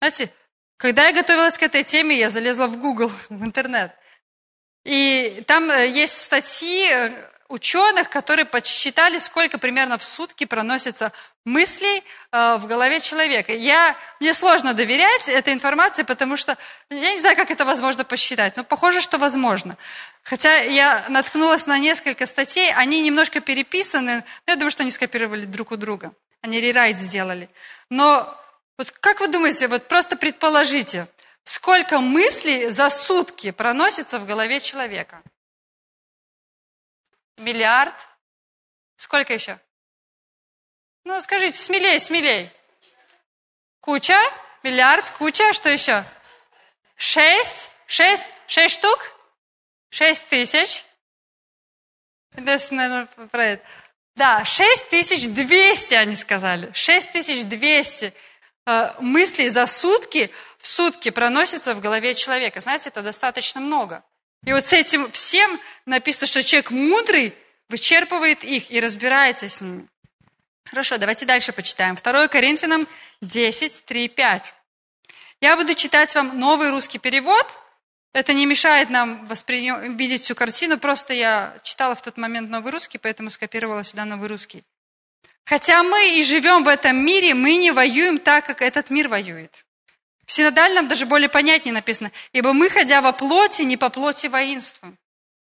Знаете, когда я готовилась к этой теме, я залезла в Google, в интернет. И там э, есть статьи э, ученых, которые подсчитали, сколько примерно в сутки проносится мыслей э, в голове человека. Я, мне сложно доверять этой информации, потому что я не знаю, как это возможно посчитать, но похоже, что возможно. Хотя я наткнулась на несколько статей, они немножко переписаны, но я думаю, что они скопировали друг у друга. Они рерайт сделали. Но вот как вы думаете, вот просто предположите, сколько мыслей за сутки проносится в голове человека? Миллиард? Сколько еще? Ну, скажите, смелее, смелее. Куча? Миллиард? Куча? Что еще? Шесть? Шесть? Шесть штук? Шесть тысяч? Это, наверное, про это. Да, шесть тысяч двести, они сказали. Шесть тысяч двести э, мыслей за сутки в сутки проносится в голове человека. Знаете, это достаточно много. И вот с этим всем написано, что человек мудрый вычерпывает их и разбирается с ними. Хорошо, давайте дальше почитаем. 2 Коринфянам 10, 3, 5. Я буду читать вам новый русский перевод. Это не мешает нам восприним... видеть всю картину, просто я читала в тот момент новый русский, поэтому скопировала сюда новый русский. Хотя мы и живем в этом мире, мы не воюем так, как этот мир воюет. В синодальном даже более понятнее написано. Ибо мы, ходя во плоти, не по плоти воинствуем.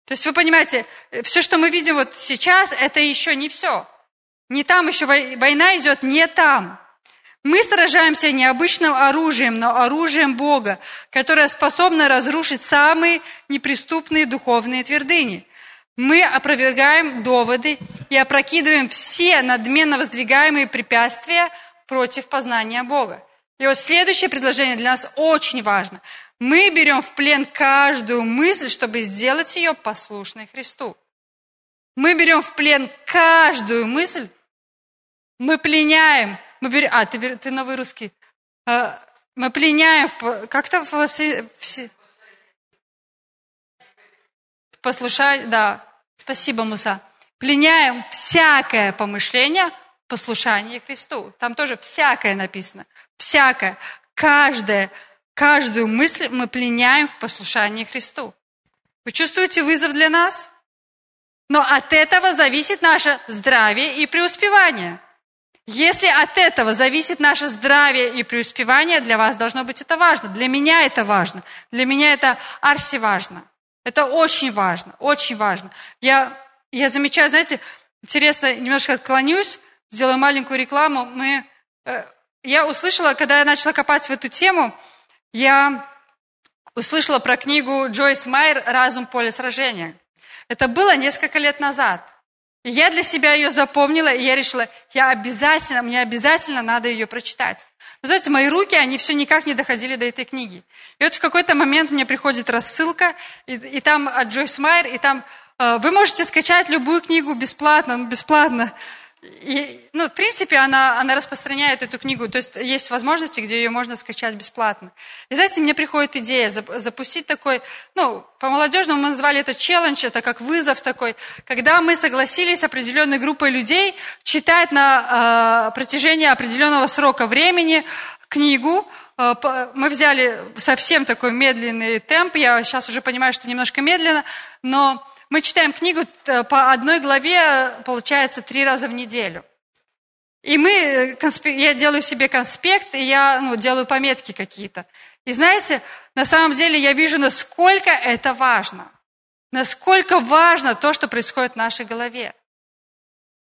То есть вы понимаете, все, что мы видим вот сейчас, это еще не все. Не там еще война идет, не там. Мы сражаемся не обычным оружием, но оружием Бога, которое способно разрушить самые неприступные духовные твердыни. Мы опровергаем доводы и опрокидываем все надменно воздвигаемые препятствия против познания Бога. И вот следующее предложение для нас очень важно. Мы берем в плен каждую мысль, чтобы сделать ее послушной Христу. Мы берем в плен каждую мысль, мы пленяем мы берем, а, ты, ты новый русский. А, мы пленяем, как-то в, в, послушать, да, спасибо, Муса. Пленяем всякое помышление послушание Христу. Там тоже всякое написано. Всякое. Каждое, каждую мысль мы пленяем в послушании Христу. Вы чувствуете вызов для нас? Но от этого зависит наше здравие и преуспевание. Если от этого зависит наше здравие и преуспевание, для вас должно быть это важно. Для меня это важно. Для меня это арси важно. Это очень важно, очень важно. Я, я замечаю, знаете, интересно, немножко отклонюсь, сделаю маленькую рекламу. Мы, э, я услышала, когда я начала копать в эту тему, я услышала про книгу Джойс Майер «Разум поле сражения». Это было несколько лет назад. Я для себя ее запомнила, и я решила, я обязательно, мне обязательно надо ее прочитать. Вы знаете, мои руки, они все никак не доходили до этой книги. И вот в какой-то момент мне приходит рассылка, и, и там от Джойс Майер, и там э, вы можете скачать любую книгу бесплатно, ну, бесплатно. И, ну, в принципе, она, она распространяет эту книгу, то есть есть возможности, где ее можно скачать бесплатно. И знаете, мне приходит идея запустить такой, ну, по-молодежному мы назвали это челлендж, это как вызов такой, когда мы согласились определенной группой людей читать на э, протяжении определенного срока времени книгу, э, мы взяли совсем такой медленный темп, я сейчас уже понимаю, что немножко медленно, но мы читаем книгу э, по одной главе, получается, три раза в неделю. И мы, э, я делаю себе конспект, и я ну, делаю пометки какие-то. И знаете, на самом деле я вижу, насколько это важно. Насколько важно то, что происходит в нашей голове.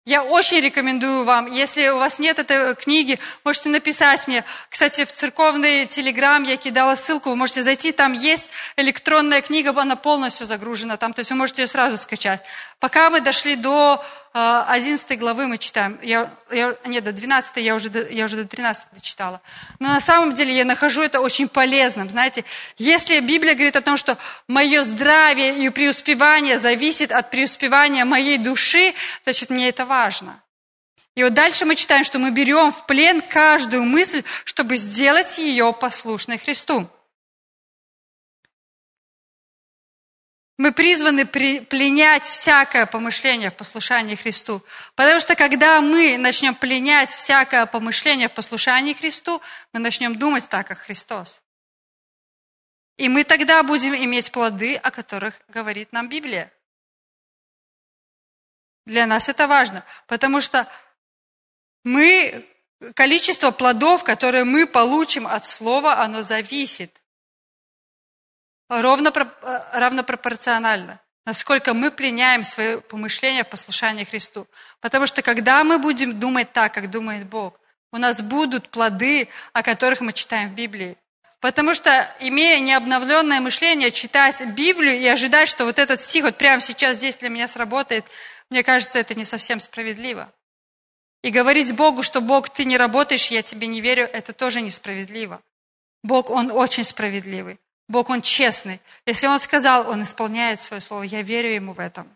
Я очень рекомендую вам, если у вас нет этой книги, можете написать мне. Кстати, в церковный телеграм я кидала ссылку, вы можете зайти, там есть электронная книга, она полностью загружена там, то есть вы можете ее сразу скачать. Пока мы дошли до 11 главы мы читаем. Я, я, нет, до 12 я уже, я уже до 13 дочитала. Но на самом деле я нахожу это очень полезным. Знаете, если Библия говорит о том, что мое здравие и преуспевание зависит от преуспевания моей души, значит, мне это важно. И вот дальше мы читаем, что мы берем в плен каждую мысль, чтобы сделать ее послушной Христу. Мы призваны пленять всякое помышление в послушании Христу. Потому что когда мы начнем пленять всякое помышление в послушании Христу, мы начнем думать так, как Христос. И мы тогда будем иметь плоды, о которых говорит нам Библия. Для нас это важно, потому что мы, количество плодов, которые мы получим от Слова, оно зависит ровно, э, равнопропорционально, насколько мы пленяем свое помышление в послушании Христу. Потому что когда мы будем думать так, как думает Бог, у нас будут плоды, о которых мы читаем в Библии. Потому что, имея необновленное мышление, читать Библию и ожидать, что вот этот стих вот прямо сейчас здесь для меня сработает, мне кажется, это не совсем справедливо. И говорить Богу, что Бог, ты не работаешь, я тебе не верю, это тоже несправедливо. Бог, Он очень справедливый. Бог, Он честный. Если Он сказал, Он исполняет свое слово. Я верю Ему в этом.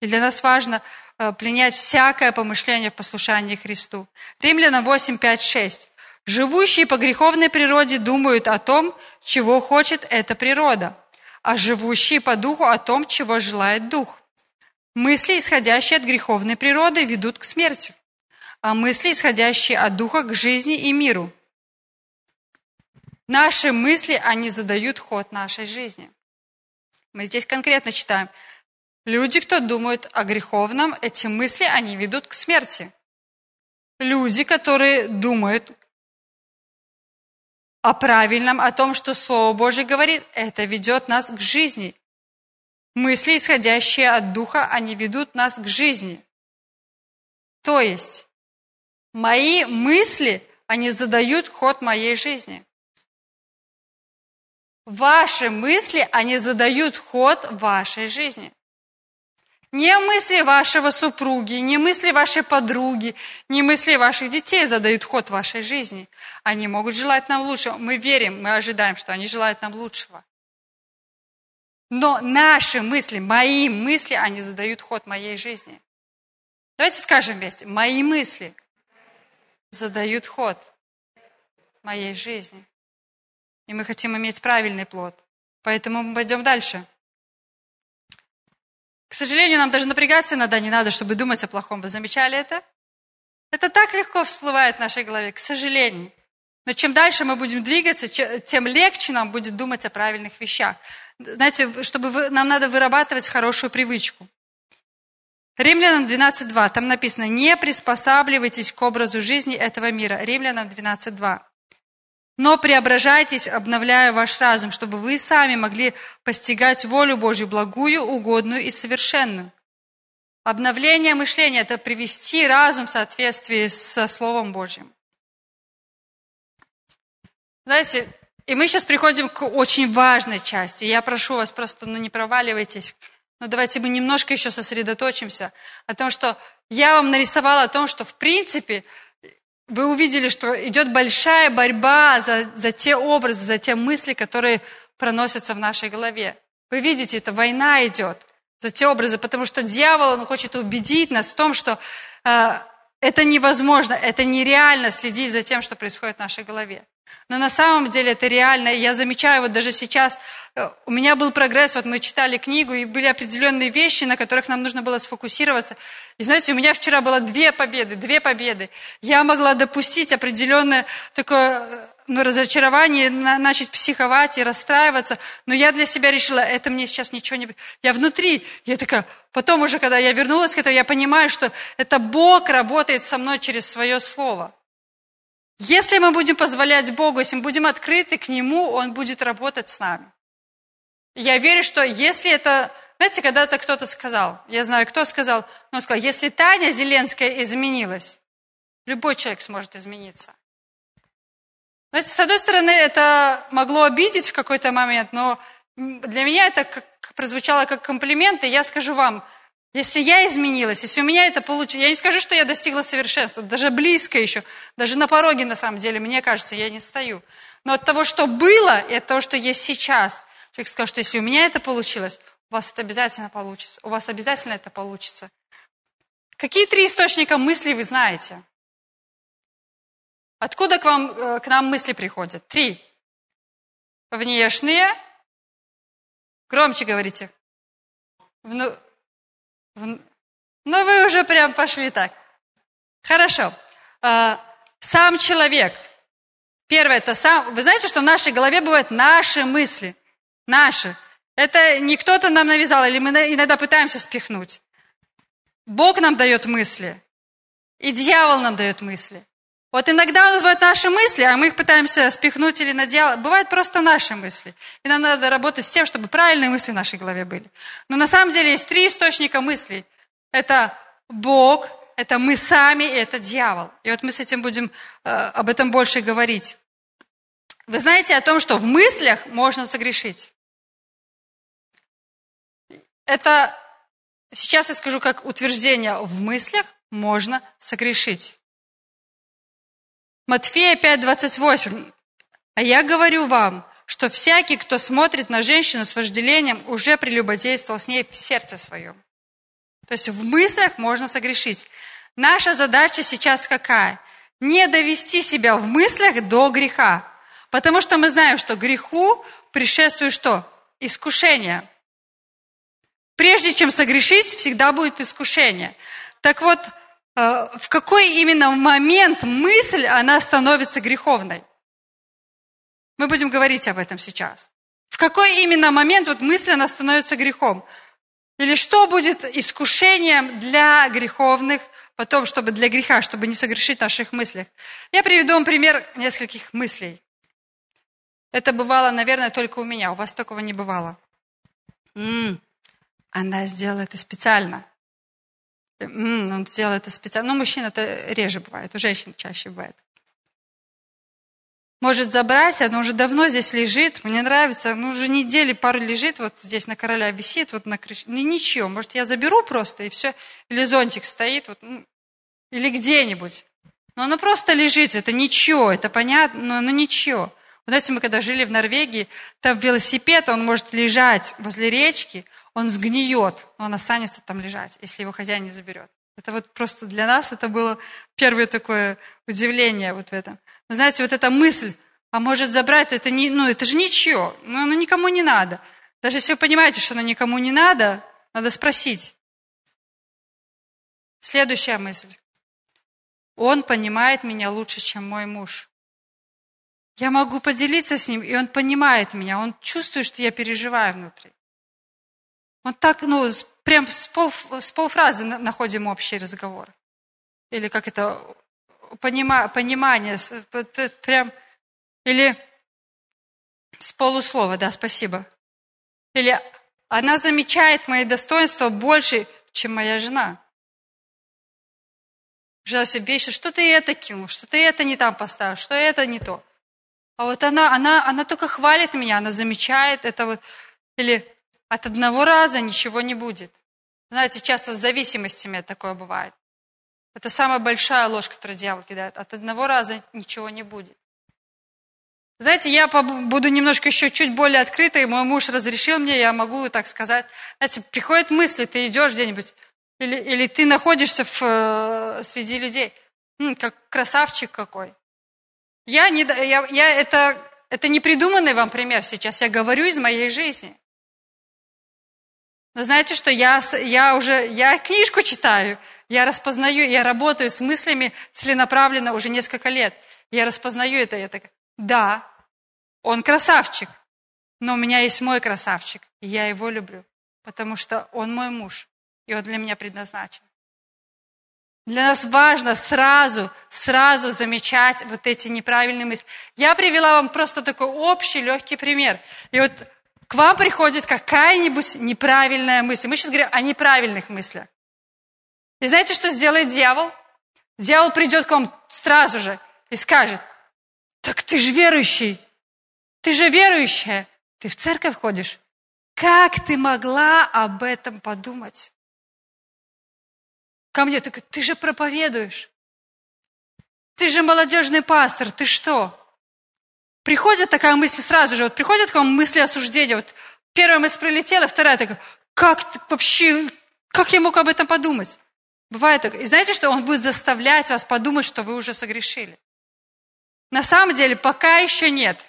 И для нас важно э, пленять всякое помышление в послушании Христу. Римлянам 8, 5, 6. Живущие по греховной природе думают о том, чего хочет эта природа, а живущие по духу о том, чего желает дух. Мысли, исходящие от греховной природы, ведут к смерти, а мысли, исходящие от духа, к жизни и миру. Наши мысли, они задают ход нашей жизни. Мы здесь конкретно читаем. Люди, кто думают о греховном, эти мысли, они ведут к смерти. Люди, которые думают о правильном, о том, что Слово Божье говорит, это ведет нас к жизни. Мысли, исходящие от Духа, они ведут нас к жизни. То есть, мои мысли, они задают ход моей жизни. Ваши мысли, они задают ход вашей жизни. Не мысли вашего супруги, не мысли вашей подруги, не мысли ваших детей задают ход вашей жизни. Они могут желать нам лучшего. Мы верим, мы ожидаем, что они желают нам лучшего. Но наши мысли, мои мысли, они задают ход моей жизни. Давайте скажем вместе. Мои мысли задают ход моей жизни. И мы хотим иметь правильный плод. Поэтому мы пойдем дальше. К сожалению, нам даже напрягаться иногда не надо, чтобы думать о плохом. Вы замечали это? Это так легко всплывает в нашей голове, к сожалению. Но чем дальше мы будем двигаться, тем легче нам будет думать о правильных вещах. Знаете, чтобы вы, нам надо вырабатывать хорошую привычку. Римлянам 12.2, там написано, не приспосабливайтесь к образу жизни этого мира. Римлянам 12.2 но преображайтесь, обновляя ваш разум, чтобы вы сами могли постигать волю Божью, благую, угодную и совершенную. Обновление мышления – это привести разум в соответствии со Словом Божьим. Знаете, и мы сейчас приходим к очень важной части. Я прошу вас просто, ну не проваливайтесь, но давайте мы немножко еще сосредоточимся о том, что я вам нарисовала о том, что в принципе вы увидели, что идет большая борьба за, за те образы, за те мысли, которые проносятся в нашей голове. Вы видите, это война идет за те образы, потому что дьявол, он хочет убедить нас в том, что э, это невозможно, это нереально следить за тем, что происходит в нашей голове. Но на самом деле это реально. Я замечаю, вот даже сейчас э, у меня был прогресс, вот мы читали книгу, и были определенные вещи, на которых нам нужно было сфокусироваться. И знаете, у меня вчера было две победы, две победы. Я могла допустить определенное такое ну, разочарование, начать психовать и расстраиваться, но я для себя решила, это мне сейчас ничего не... Я внутри, я такая, потом уже, когда я вернулась к этому, я понимаю, что это Бог работает со мной через свое слово. Если мы будем позволять Богу, если мы будем открыты к Нему, Он будет работать с нами. Я верю, что если это... Знаете, когда-то кто-то сказал, я знаю, кто сказал, но он сказал, если Таня Зеленская изменилась, любой человек сможет измениться. Знаете, с одной стороны, это могло обидеть в какой-то момент, но для меня это как, прозвучало как комплимент, и я скажу вам, если я изменилась, если у меня это получилось, я не скажу, что я достигла совершенства, даже близко еще, даже на пороге на самом деле, мне кажется, я не стою. Но от того, что было, и от того, что есть сейчас, человек сказал, что если у меня это получилось, у вас это обязательно получится. У вас обязательно это получится. Какие три источника мыслей вы знаете? Откуда к, вам, э, к нам мысли приходят? Три. Внешние. Громче говорите. Вну, ну, вы уже прям пошли так. Хорошо. А, сам человек. Первое, это сам... Вы знаете, что в нашей голове бывают наши мысли. Наши. Это не кто-то нам навязал, или мы иногда пытаемся спихнуть. Бог нам дает мысли. И дьявол нам дает мысли. Вот иногда у нас бывают наши мысли, а мы их пытаемся спихнуть или наделать. Бывают просто наши мысли. И нам надо работать с тем, чтобы правильные мысли в нашей голове были. Но на самом деле есть три источника мыслей. Это Бог, это мы сами и это дьявол. И вот мы с этим будем э, об этом больше говорить. Вы знаете о том, что в мыслях можно согрешить. Это сейчас я скажу как утверждение. В мыслях можно согрешить. Матфея 5:28. А я говорю вам, что всякий, кто смотрит на женщину с вожделением, уже прелюбодействовал с ней в сердце своем. То есть в мыслях можно согрешить. Наша задача сейчас какая? Не довести себя в мыслях до греха. Потому что мы знаем, что греху предшествует что? Искушение. Прежде чем согрешить, всегда будет искушение. Так вот, Э, в какой именно момент мысль, она становится греховной. Мы будем говорить об этом сейчас. В какой именно момент вот мысль, она становится грехом? Или что будет искушением для греховных, потом, чтобы для греха, чтобы не согрешить наших мыслях? Я приведу вам пример нескольких мыслей. Это бывало, наверное, только у меня. У вас такого не бывало. М-м, она сделала это специально. Он сделал это специально. Ну, мужчин это реже бывает, у женщин чаще бывает. Может забрать, оно уже давно здесь лежит, мне нравится, ну уже недели пару лежит, вот здесь на короля висит, вот на крыше. Ну, ничего, может я заберу просто и все. Или зонтик стоит, вот, ну, или где-нибудь. Но оно просто лежит, это ничего, это понятно, но оно ничего. Вы знаете, мы когда жили в Норвегии, там велосипед, он может лежать возле речки, он сгниет, но он останется там лежать, если его хозяин не заберет. Это вот просто для нас это было первое такое удивление вот в этом. Но знаете, вот эта мысль, а может забрать, это, не, ну, это же ничего, ну, оно никому не надо. Даже если вы понимаете, что оно никому не надо, надо спросить. Следующая мысль. Он понимает меня лучше, чем мой муж. Я могу поделиться с ним, и он понимает меня, он чувствует, что я переживаю внутри. Он так, ну, прям с, пол, с полфразы находим общий разговор. Или как это, понима, понимание, прям, или с полуслова, да, спасибо. Или она замечает мои достоинства больше, чем моя жена. Жена все бесит, что ты это кинул, что ты это не там поставил, что это не то. А вот она, она, она только хвалит меня, она замечает это вот. Или от одного раза ничего не будет. Знаете, часто с зависимостями такое бывает. Это самая большая ложь, которую дьявол кидает. От одного раза ничего не будет. Знаете, я буду немножко еще чуть более открытой. Мой муж разрешил мне, я могу так сказать. Знаете, приходят мысли, ты идешь где-нибудь, или, или ты находишься в, э, среди людей, М, как красавчик какой. Я не, я, я, это, это не придуманный вам пример сейчас, я говорю из моей жизни. Но знаете, что я, я уже, я книжку читаю, я распознаю, я работаю с мыслями целенаправленно уже несколько лет. Я распознаю это, я так, да, он красавчик, но у меня есть мой красавчик, и я его люблю, потому что он мой муж, и он для меня предназначен. Для нас важно сразу, сразу замечать вот эти неправильные мысли. Я привела вам просто такой общий, легкий пример. И вот к вам приходит какая-нибудь неправильная мысль. Мы сейчас говорим о неправильных мыслях. И знаете, что сделает дьявол? Дьявол придет к вам сразу же и скажет, так ты же верующий, ты же верующая, ты в церковь ходишь. Как ты могла об этом подумать? ко мне, так ты же проповедуешь. Ты же молодежный пастор, ты что? Приходит такая мысль сразу же, вот приходит к вам мысли осуждения, вот первая мысль прилетела, вторая такая, как вообще, как я мог об этом подумать? Бывает так. И знаете, что он будет заставлять вас подумать, что вы уже согрешили. На самом деле, пока еще нет.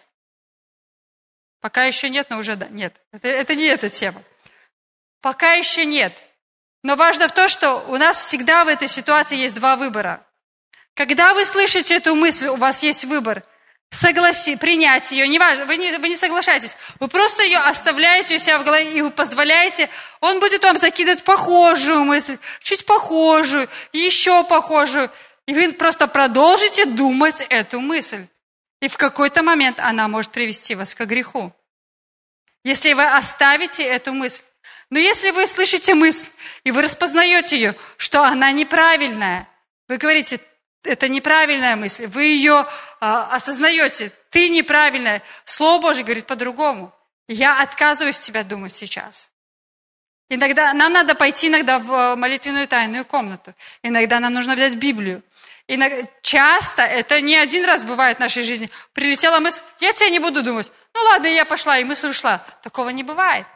Пока еще нет, но уже да, нет. Это, это не эта тема. Пока еще нет. Но важно в том, что у нас всегда в этой ситуации есть два выбора. Когда вы слышите эту мысль, у вас есть выбор. Согласи, принять ее, не важно, вы не, вы не соглашаетесь. Вы просто ее оставляете у себя в голове и позволяете, он будет вам закидывать похожую мысль, чуть похожую, еще похожую. И вы просто продолжите думать эту мысль. И в какой-то момент она может привести вас к греху. Если вы оставите эту мысль, но если вы слышите мысль, и вы распознаете ее, что она неправильная, вы говорите, это неправильная мысль, вы ее а, осознаете, ты неправильная. Слово Божье говорит по-другому. Я отказываюсь тебя думать сейчас. Иногда нам надо пойти иногда в молитвенную тайную комнату. Иногда нам нужно взять Библию. Иногда, часто, это не один раз бывает в нашей жизни, прилетела мысль, я тебя не буду думать. Ну ладно, я пошла, и мысль ушла. Такого не бывает.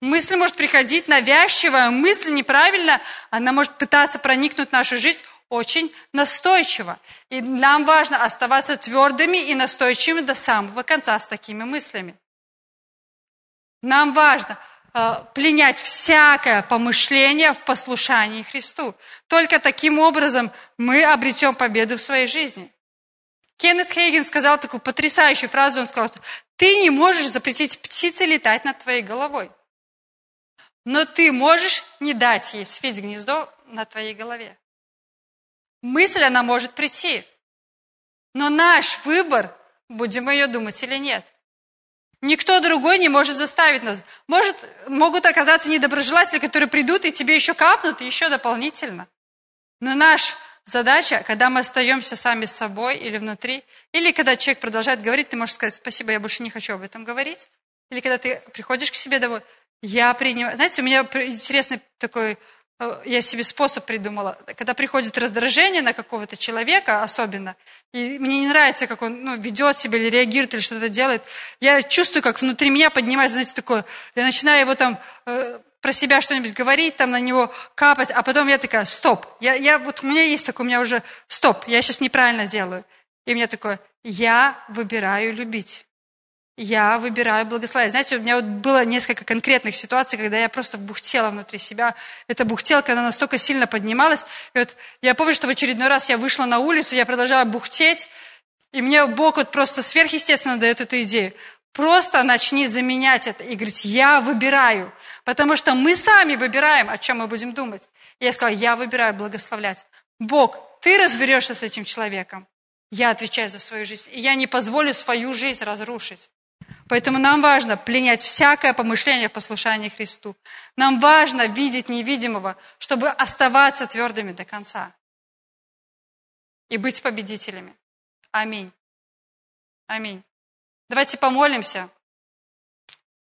Мысль может приходить навязчивая, мысль неправильно, она может пытаться проникнуть в нашу жизнь очень настойчиво. И нам важно оставаться твердыми и настойчивыми до самого конца с такими мыслями. Нам важно э, пленять всякое помышление в послушании Христу. Только таким образом мы обретем победу в своей жизни. Кеннет Хейген сказал такую потрясающую фразу, он сказал, ты не можешь запретить птице летать над твоей головой. Но ты можешь не дать ей свить гнездо на твоей голове. Мысль, она может прийти. Но наш выбор, будем ее думать или нет. Никто другой не может заставить нас. Может, могут оказаться недоброжелатели, которые придут и тебе еще капнут, еще дополнительно. Но наша задача, когда мы остаемся сами с собой или внутри, или когда человек продолжает говорить, ты можешь сказать, спасибо, я больше не хочу об этом говорить. Или когда ты приходишь к себе домой, я принимаю... Знаете, у меня интересный такой я себе способ придумала. Когда приходит раздражение на какого-то человека особенно, и мне не нравится, как он ну, ведет себя или реагирует, или что-то делает, я чувствую, как внутри меня поднимается, знаете, такое, я начинаю его там э, про себя что-нибудь говорить, там на него капать, а потом я такая, стоп, я, я, вот у меня есть такое, у меня уже, стоп, я сейчас неправильно делаю. И мне такое, я выбираю любить я выбираю благословение. Знаете, у меня вот было несколько конкретных ситуаций, когда я просто бухтела внутри себя. Эта бухтелка, она настолько сильно поднималась. И вот я помню, что в очередной раз я вышла на улицу, я продолжала бухтеть, и мне Бог вот просто сверхъестественно дает эту идею. Просто начни заменять это и говорить, я выбираю. Потому что мы сами выбираем, о чем мы будем думать. И я сказала, я выбираю благословлять. Бог, ты разберешься с этим человеком. Я отвечаю за свою жизнь. И я не позволю свою жизнь разрушить. Поэтому нам важно пленять всякое помышление в послушании Христу. Нам важно видеть невидимого, чтобы оставаться твердыми до конца и быть победителями. Аминь. Аминь. Давайте помолимся.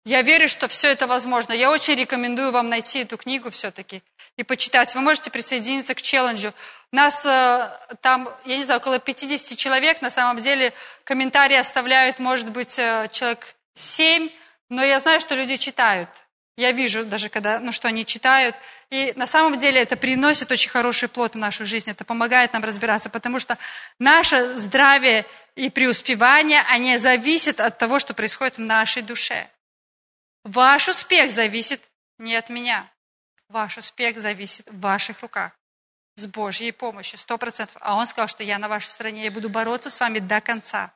Я верю, что все это возможно. Я очень рекомендую вам найти эту книгу все-таки и почитать. Вы можете присоединиться к челленджу. Нас э, там, я не знаю, около 50 человек. На самом деле комментарии оставляют, может быть, э, человек 7, но я знаю, что люди читают. Я вижу даже, когда, ну, что они читают. И на самом деле это приносит очень хороший плод в нашу жизнь. Это помогает нам разбираться, потому что наше здравие и преуспевание, они зависят от того, что происходит в нашей душе. Ваш успех зависит не от меня. Ваш успех зависит в ваших руках. С Божьей помощью, сто процентов. А Он сказал, что я на вашей стороне, я буду бороться с вами до конца.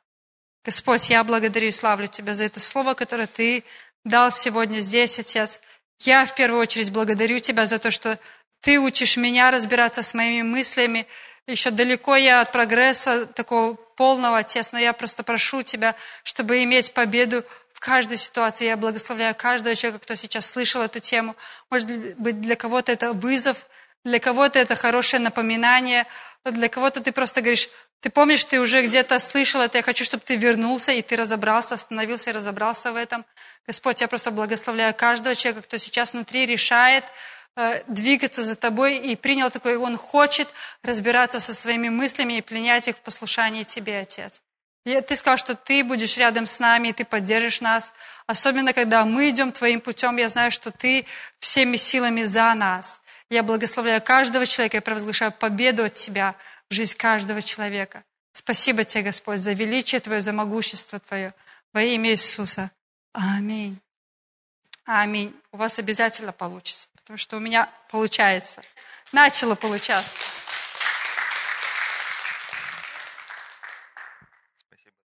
Господь, я благодарю и славлю Тебя за это слово, которое Ты дал сегодня здесь, Отец. Я в первую очередь благодарю Тебя за то, что Ты учишь меня разбираться с моими мыслями. Еще далеко я от прогресса такого полного, Отец, но я просто прошу Тебя, чтобы иметь победу каждой ситуации. Я благословляю каждого человека, кто сейчас слышал эту тему. Может быть, для кого-то это вызов, для кого-то это хорошее напоминание, для кого-то ты просто говоришь, ты помнишь, ты уже где-то слышал это, я хочу, чтобы ты вернулся, и ты разобрался, остановился и разобрался в этом. Господь, я просто благословляю каждого человека, кто сейчас внутри решает э, двигаться за тобой и принял такой, он хочет разбираться со своими мыслями и пленять их в послушании тебе, Отец. И ты сказал, что ты будешь рядом с нами, и ты поддержишь нас. Особенно, когда мы идем твоим путем, я знаю, что ты всеми силами за нас. Я благословляю каждого человека, я провозглашаю победу от тебя в жизнь каждого человека. Спасибо тебе, Господь, за величие Твое, за могущество Твое. Во имя Иисуса. Аминь. Аминь. У вас обязательно получится, потому что у меня получается. Начало получаться.